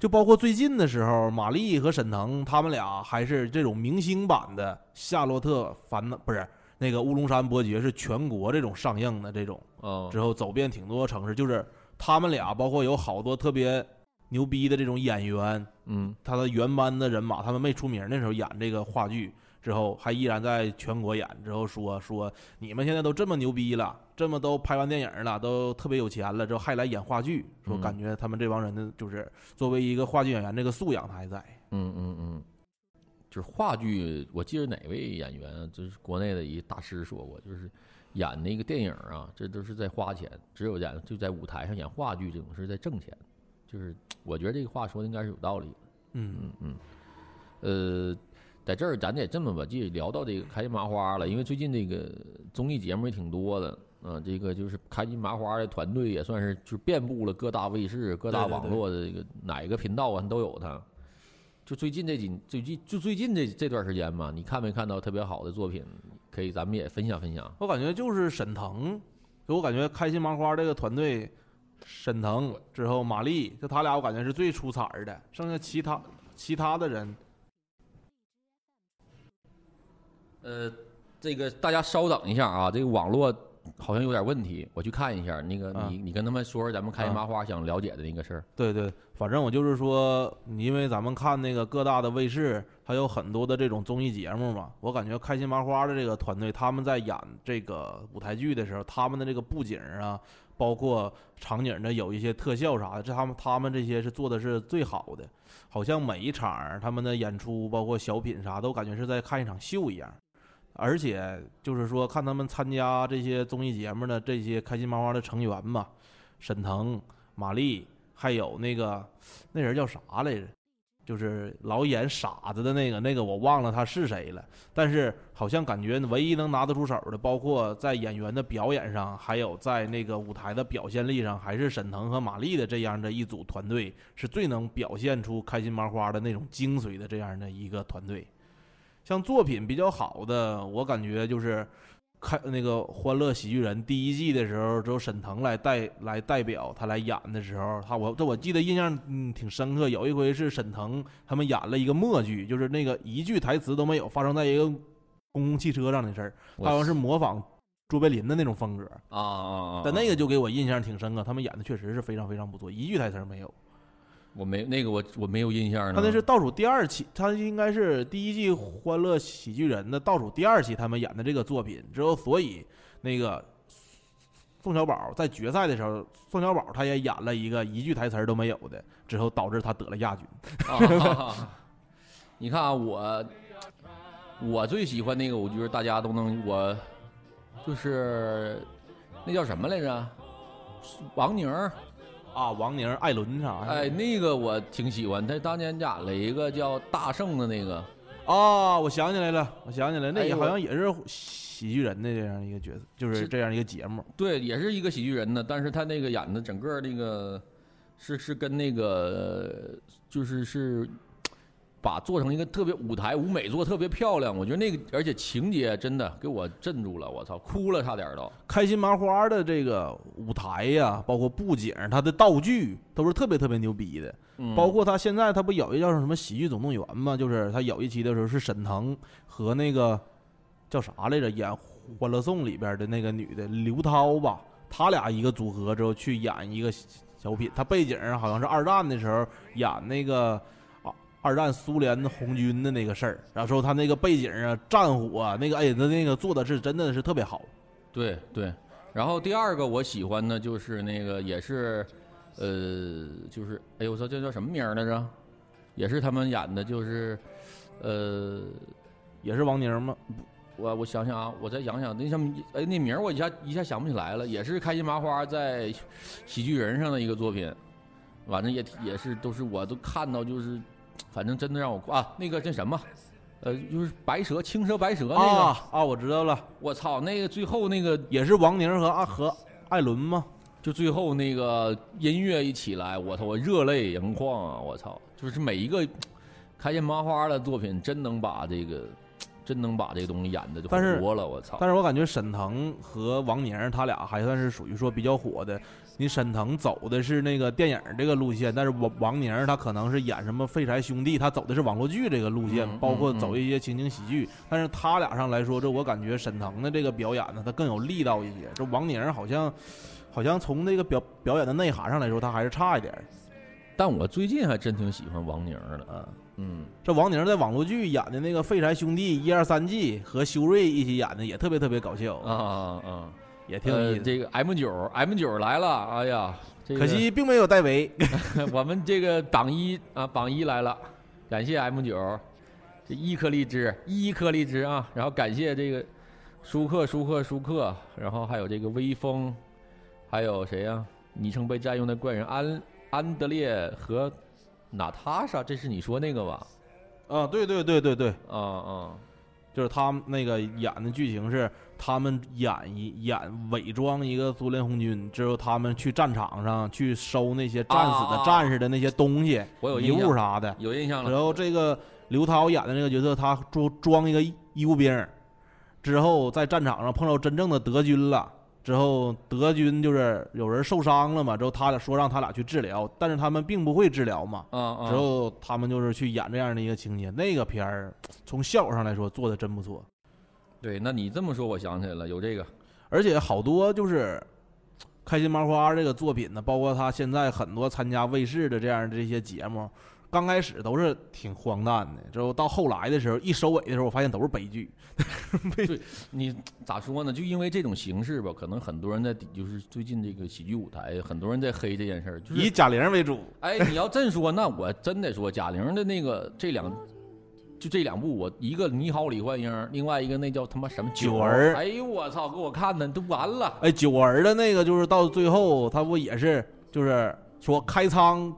就包括最近的时候，马丽和沈腾他们俩还是这种明星版的《夏洛特烦恼》，不是那个《乌龙山伯爵》是全国这种上映的这种，嗯之后走遍挺多城市，就是他们俩，包括有好多特别牛逼的这种演员，嗯他的原班的人马，他们没出名的时候演这个话剧。之后还依然在全国演，之后说说你们现在都这么牛逼了，这么都拍完电影了，都特别有钱了，之后还来演话剧，说嗯感觉他们这帮人的，就是作为一个话剧演员，这个素养他还在。嗯嗯嗯，就是话剧，我记得哪位演员啊，就是国内的一大师说过，就是演那个电影啊，这都是在花钱，只有演就在舞台上演话剧这种是在挣钱。就是我觉得这个话说的应该是有道理的。嗯嗯嗯，呃，在这儿咱得这么吧，就聊到这个开心麻花了，因为最近这个综艺节目也挺多的，啊，这个就是开心麻花的团队也算是就遍布了各大卫视、各大网络的这个哪一个频道啊都有它。就最近这几最近就最近这这段时间嘛，你看没看到特别好的作品？可以咱们也分享分享。我感觉就是沈腾，就我感觉开心麻花这个团队，沈腾之后马丽，就他俩我感觉是最出彩的，剩下其他其他的人，呃，这个大家稍等一下啊，这个网络好像有点问题，我去看一下。那个啊你你跟他们说说咱们开心啊麻花想了解的那个事儿。对对，反正我就是说，因为咱们看那个各大的卫视，它有很多的这种综艺节目嘛，我感觉开心麻花的这个团队，他们在演这个舞台剧的时候，他们的这个布景啊，包括场景的有一些特效啥的，这他们他们这些是做的是最好的，好像每一场他们的演出，包括小品啥，都感觉是在看一场秀一样。而且就是说，看他们参加这些综艺节目的这些开心麻花的成员嘛，沈腾、马丽，还有那个那人叫啥来着？就是老演傻子的那个，那个我忘了他是谁了。但是好像感觉唯一能拿得出手的，包括在演员的表演上，还有在那个舞台的表现力上，还是沈腾和马丽的这样的一组团队，是最能表现出开心麻花的那种精髓的这样的一个团队。像作品比较好的，我感觉就是看那个《欢乐喜剧人》第一季的时候，只有沈腾来代来代表他来演的时候，他我这我记得印象嗯挺深刻。有一回是沈腾他们演了一个默剧，就是那个一句台词都没有，发生在一个公共汽车上的事儿，他好像是模仿卓别林的那种风格。啊啊啊！但那个就给我印象挺深刻，他们演的确实是非常非常不错，一句台词没有。我没那个我我没有印象呢。他那是倒数第二期，他应该是第一季《欢乐喜剧人》的倒数第二期，他们演的这个作品之后，所以那个宋小宝在决赛的时候，宋小宝他也演了一个一句台词都没有的，之后导致他得了亚军。啊，你看啊，我我最喜欢那个，我觉得大家都能，我就是那叫什么来着？王宁儿，啊，王宁、艾伦啥的。哎，那个我挺喜欢，他当年演了一个叫大圣的那个，啊，我想起来了，我想起来，那也好像也是喜剧人的这样一个角色，就是是这样一个节目。对，也是一个喜剧人呢，但是他那个演的整个那个是是跟那个就是是把做成一个特别舞台舞美做特别漂亮，我觉得那个而且情节真的给我镇住了，我操，哭了差点儿都。开心麻花的这个舞台呀，包括布景，它的道具都是特别特别牛逼的。嗯包括他现在他不有一叫什么《喜剧总动员》吗？就是他有一期的时候是沈腾和那个叫啥来着，演《欢乐颂》里边的那个女的刘涛吧，他俩一个组合之后去演一个小品，他背景好像是二战的时候演那个。啊二战苏联红军的那个事儿，然后说他那个背景啊、战火啊，那个哎，他那个做的是真的是特别好。对对，然后第二个我喜欢的就是那个也是，呃，就是哎呦我操，这叫什么名儿来着？也是他们演的，就是，呃，也是王宁吗？我我想想啊，我再想想，那什么，哎，那名儿我一下一下想不起来了，也是开心麻花在喜剧人上的一个作品，反正也也是都是我都看到就是，反正真的让我啊，那个叫什么，呃，就是白蛇青蛇白蛇那个，啊啊，我知道了，我操，那个最后那个也是王宁和阿和艾伦吗？就最后那个音乐一起来，我操，我热泪盈眶啊！我操，就是每一个开心麻花的作品，真能把这个，真能把这个东西演的就活了，我操！但是我感觉沈腾和王宁他俩还算是属于说比较火的。你沈腾走的是那个电影这个路线，但是王王宁他可能是演什么《废柴兄弟》，他走的是网络剧这个路线，嗯包括嗯走一些情景喜剧。但是他俩上来说，这我感觉沈腾的这个表演呢，他更有力道一些。这王宁好像好像从那个表表演的内涵上来说，他还是差一点儿。但我最近还真挺喜欢王宁的，嗯，嗯，这王宁在网络剧演的那个《废柴兄弟》一二三季和修睿一起演的也特别特别搞笑，啊啊啊，也挺有意思。呃这个 M 九 M 九来了，哎呀，这个可惜并没有戴维。我们这个榜一啊，榜一来了，感谢 M 九。这一颗荔枝，一颗荔枝啊！然后感谢这个舒克、舒克、舒克，然后还有这个微风，还有谁呀、昵称被占用的怪人安安德烈和娜塔莎，这是你说那个吧？啊，对对对对对，啊啊，就是他们那个演的剧情是，他们演一演伪装一个苏联红军，之后他们去战场上去收那些战死的啊战士的那些东西、遗我有印象物啥的。有印象了。然后这个刘涛演的那个角色，他装装一个医医务兵，之后在战场上碰到真正的德军了。之后德军就是有人受伤了嘛，之后他俩说让他俩去治疗，但是他们并不会治疗嘛，之后他们就是去演这样的一个情节，那个片儿从效果上来说做的真不错，对，那你这么说，我想起来了，有这个，而且好多就是开心麻花这个作品呢，包括他现在很多参加卫视的这样的这些节目，刚开始都是挺荒诞的，之后到后来的时候，一收尾的时候，我发现都是悲剧。对你咋说呢？就因为这种形式吧，可能很多人在底，就是最近这个喜剧舞台，很多人在黑这件事儿，就是以贾玲为主，哎，你要真说，那我真得说贾玲的那个这两，就这两部，我一个《你好，李焕英》，另外一个那叫他妈什么九儿儿。哎呦我操，给我看的都完了。哎，九儿的那个就是到最后，他不也是就是说开仓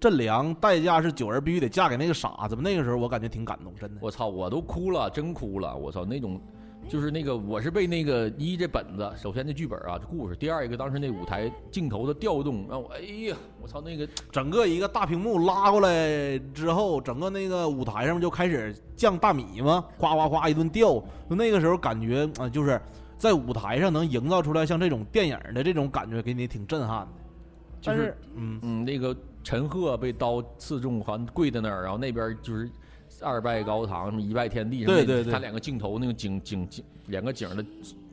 赈粮，代价是九儿必须得嫁给那个傻子吗？那个时候我感觉挺感动，真的。我操，我都哭了，真哭了。我操，那种就是那个，我是被那个一这本子，首先这剧本啊，这故事，第二一个当时那舞台镜头的调动，让我哎呀，我操，那个整个一个大屏幕拉过来之后，整个那个舞台上面就开始降大米嘛，哗哗哗一顿掉。就那个时候感觉啊、就是在舞台上能营造出来像这种电影的这种感觉，给你挺震撼的。但就是是，嗯，嗯，那个陈赫被刀刺中，好像跪在那儿，然后那边就是二拜高堂，什么一拜天地，那对对对他两个镜头那个景景景两个景的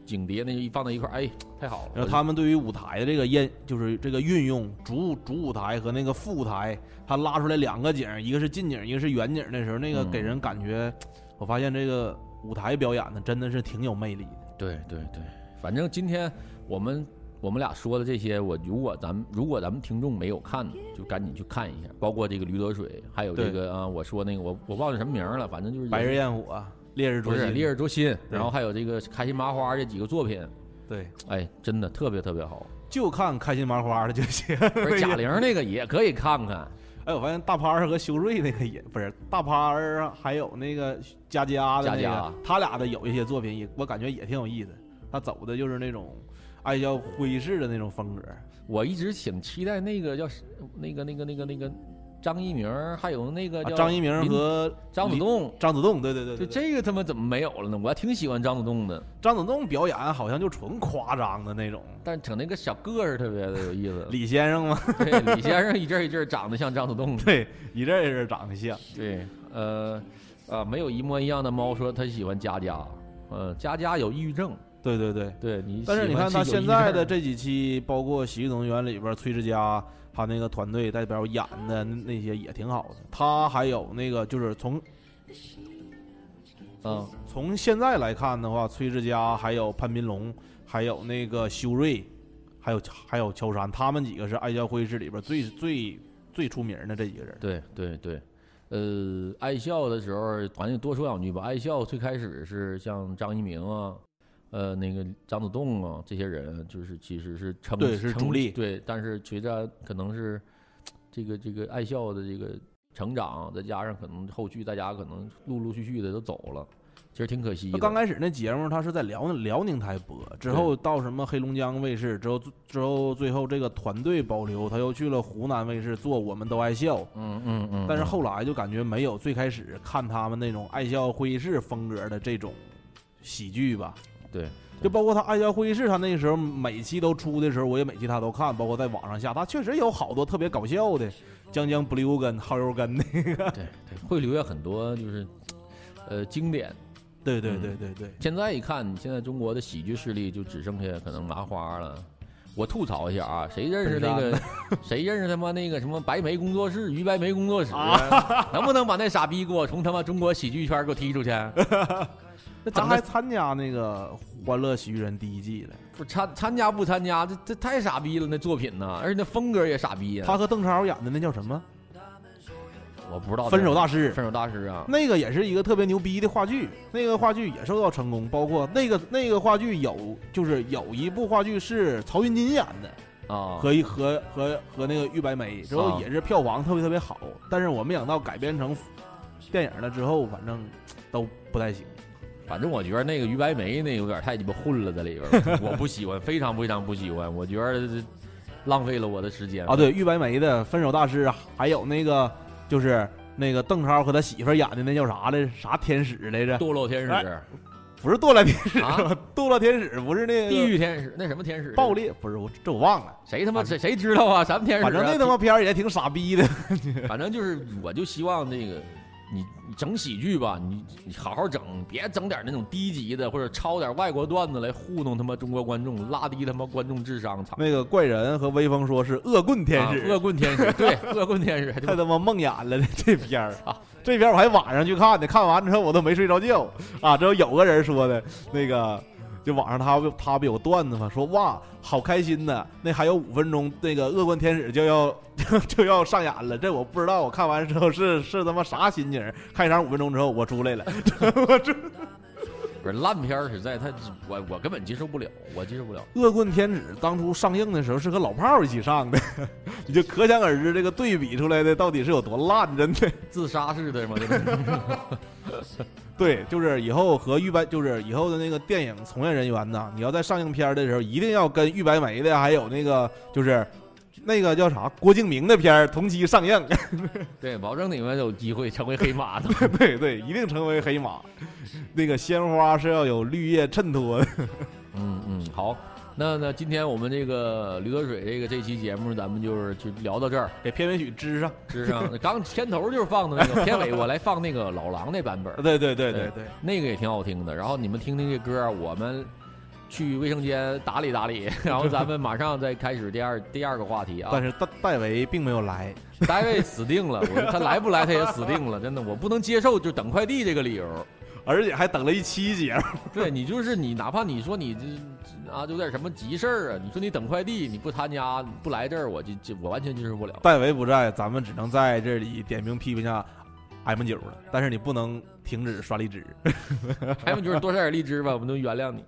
景碟，那一放在一块儿，哎，太好了。然后他们对于舞台的这个演，就是这个运用主主舞台和那个副舞台，他拉出来两个景，一个是近景，一个是远景的时候，那个嗯给人感觉，我发现这个舞台表演的真的是挺有魅力的。对对对，反正今天我们我们俩说的这些，我如果咱们如果咱们听众没有看的，就赶紧去看一下，包括这个驴得水，还有这个啊，我说那个我我忘了什么名儿了，反正就是白日焰火、烈日灼心，烈日灼心，然后还有这个开心麻花这几个作品，对，哎，真的特别特别好。就看开心麻花的就行。不是贾玲那个也可以看看，哎，我发现大潘儿和修睿那个也不是大潘儿，还有那个佳佳的那佳佳个，他俩的有一些作品也我感觉也挺有意思。他走的就是那种爱叫灰式的那种风格。我一直挺期待那个叫那个那个那个那个张一鸣，还有那个啊叫张一鸣和张子栋。张子栋，对对对就这个他妈怎么没有了呢？我还挺喜欢张子栋的，张子栋表演好像就纯夸张的那种。但整那个小个儿特别的有意思。李先生吗，对，李先生一阵儿一阵儿长得像张子栋。对，一阵儿一阵儿长得像。对，呃，啊，没有一模一样的猫说他喜欢佳佳，呃，佳佳有抑郁症，对对对。对你。但是你看他现在的，这几期，包括《喜剧总动员》里边，崔志佳他那个团队代表演的那那些也挺好的。他还有那个就是从嗯，从现在来看的话，崔志佳还有潘斌龙，还有那个修睿，还有还有乔杉，他们几个是爱笑会议室里边最最最出名的这几个人。对对对，呃，爱笑的时候，反正多说两句吧。爱笑最开始是像张一鸣啊，呃，那个张子栋啊这些人，就是其实是成对是主力对，但是随着可能是这个这个爱笑的这个成长，再加上可能后续大家可能陆陆续续的都走了，其实挺可惜的。刚开始那节目，他是在辽辽宁台播，之后到什么黑龙江卫视，之后之后最后这个团队保留，他又去了湖南卫视做《我们都爱笑》。嗯嗯嗯，但是嗯后来就感觉没有最开始看他们那种爱笑会议室风格的这种喜剧吧。对，就包括他爱笑会议室，他那时候每期都出的时候，我也每期他都看，包括在网上下，他确实有好多特别搞笑的，江江不溜根、耗油根那个。对对，会留下很多就是呃经典。对对嗯对对对，现在一看，现在中国的喜剧势力就只剩下可能麻花了。我吐槽一下啊，谁认识那个？谁认识他妈那个什么白眉工作室、于白眉工作室？啊能不能把那傻逼给我从他妈中国喜剧圈给我踢出去？那他还参加那个《欢乐喜剧人》第一季了。不参参加不参加？这这太傻逼了，那作品呢，而且那风格也傻逼呀。他和邓超演的那叫什么？我不知道分手大师分手大师啊，那个也是一个特别牛逼的话剧，那个话剧也受到成功，包括那个那个话剧有就是有一部话剧是曹云金演的，啊，和一和和和那个玉白梅，之后啊也是票房特别特别好，但是我没想到改编成电影了之后，反正都不太行。反正我觉得那个于白梅那有点太鸡巴混了，在里边，我不喜欢，非常非常不喜欢，我觉得这浪费了我的时间啊，对，于白梅的《分手大师》，还有那个就是那个邓超和他媳妇演的那叫啥来着？啥天使来着？堕落天使、哎不是堕落天使，啊，堕落天使不是那个地狱天使，那什么天使？暴烈，不是我这我忘了。谁他妈谁谁知道啊？什么天使、啊？反正那他妈片儿也挺傻逼的。反正就是，我就希望那个你你整喜剧吧，你你好好整，别整点那种低级的或者抄点外国段子来糊弄他妈中国观众，拉低他妈观众智商。操！那个怪人和威风说是恶棍天使，啊恶棍天使，对，恶棍天使，太他妈梦魇了这片儿啊！这片儿我还晚上去看的，看完之后我都没睡着觉啊！之后有个人说的，那个就网上他不他不有段子吗？说哇，好开心呐！那还有五分钟，那个恶棍天使就要就 就要上演了。这我不知道，我看完之后是是他妈啥心情？开场五分钟之后我出来了，我 这不是烂片儿，实在他我我根本接受不了，我接受不了。恶棍天使当初上映的时候是和老炮儿一起上的，你就可想而知这个对比出来的到底是有多烂，真的。自杀式的吗？就是 对，就是以后和玉白，就是以后的那个电影从业人员呢，你要在上映片儿的时候，一定要跟玉白梅的，还有那个就是那个叫啥郭敬明的片儿同期上映。对，保证你们有机会成为黑马的。对对，一定成为黑马。那个鲜花是要有绿叶衬托的。嗯嗯，好，那那今天我们这个驴得水这个这期节目，咱们就是就聊到这儿。给片尾曲支上。支上，刚片头就是放的那个，片尾我来放那个老狼那版本，对对对对对对，那个也挺好听的。然后你们听听这歌，我们去卫生间打理打理，然后咱们马上再开始第二第二个话题啊但。是戴戴维并没有来。戴维死定了，我 他来不来他也死定了，真的，我不能接受就等快递这个理由。而且还等了一期节目，对你就是你，哪怕你说你这啊有点什么急事儿啊，你说你等快递你不参加不来这儿，我就就我完全接受不了。戴维不在，咱们只能在这里点名批评下 M 九了。但是你不能停止刷荔枝。还有就是多晒点荔枝吧，我们能原谅你。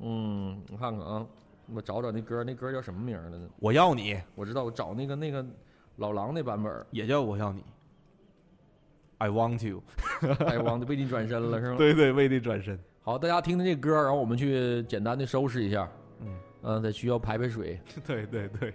嗯，我看看啊，我找找那歌，那歌叫什么名儿来着？我要你，我知道，我找那个那个老狼那版本儿，也叫我要你。I want you，I want 为你转身了是吗？对对，为你转身。好，大家听听这歌，然后我们去简单的收拾一下。嗯，嗯、得需要排排水。对 对对。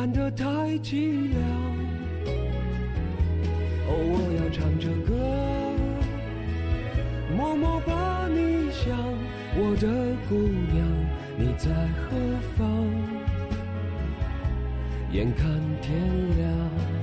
看得太凄凉，哦，我要唱着歌，默默把你想，我的姑娘，你在何方？眼看天亮。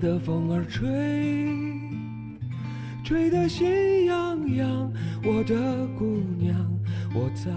的风儿吹吹得心痒痒我的姑娘我在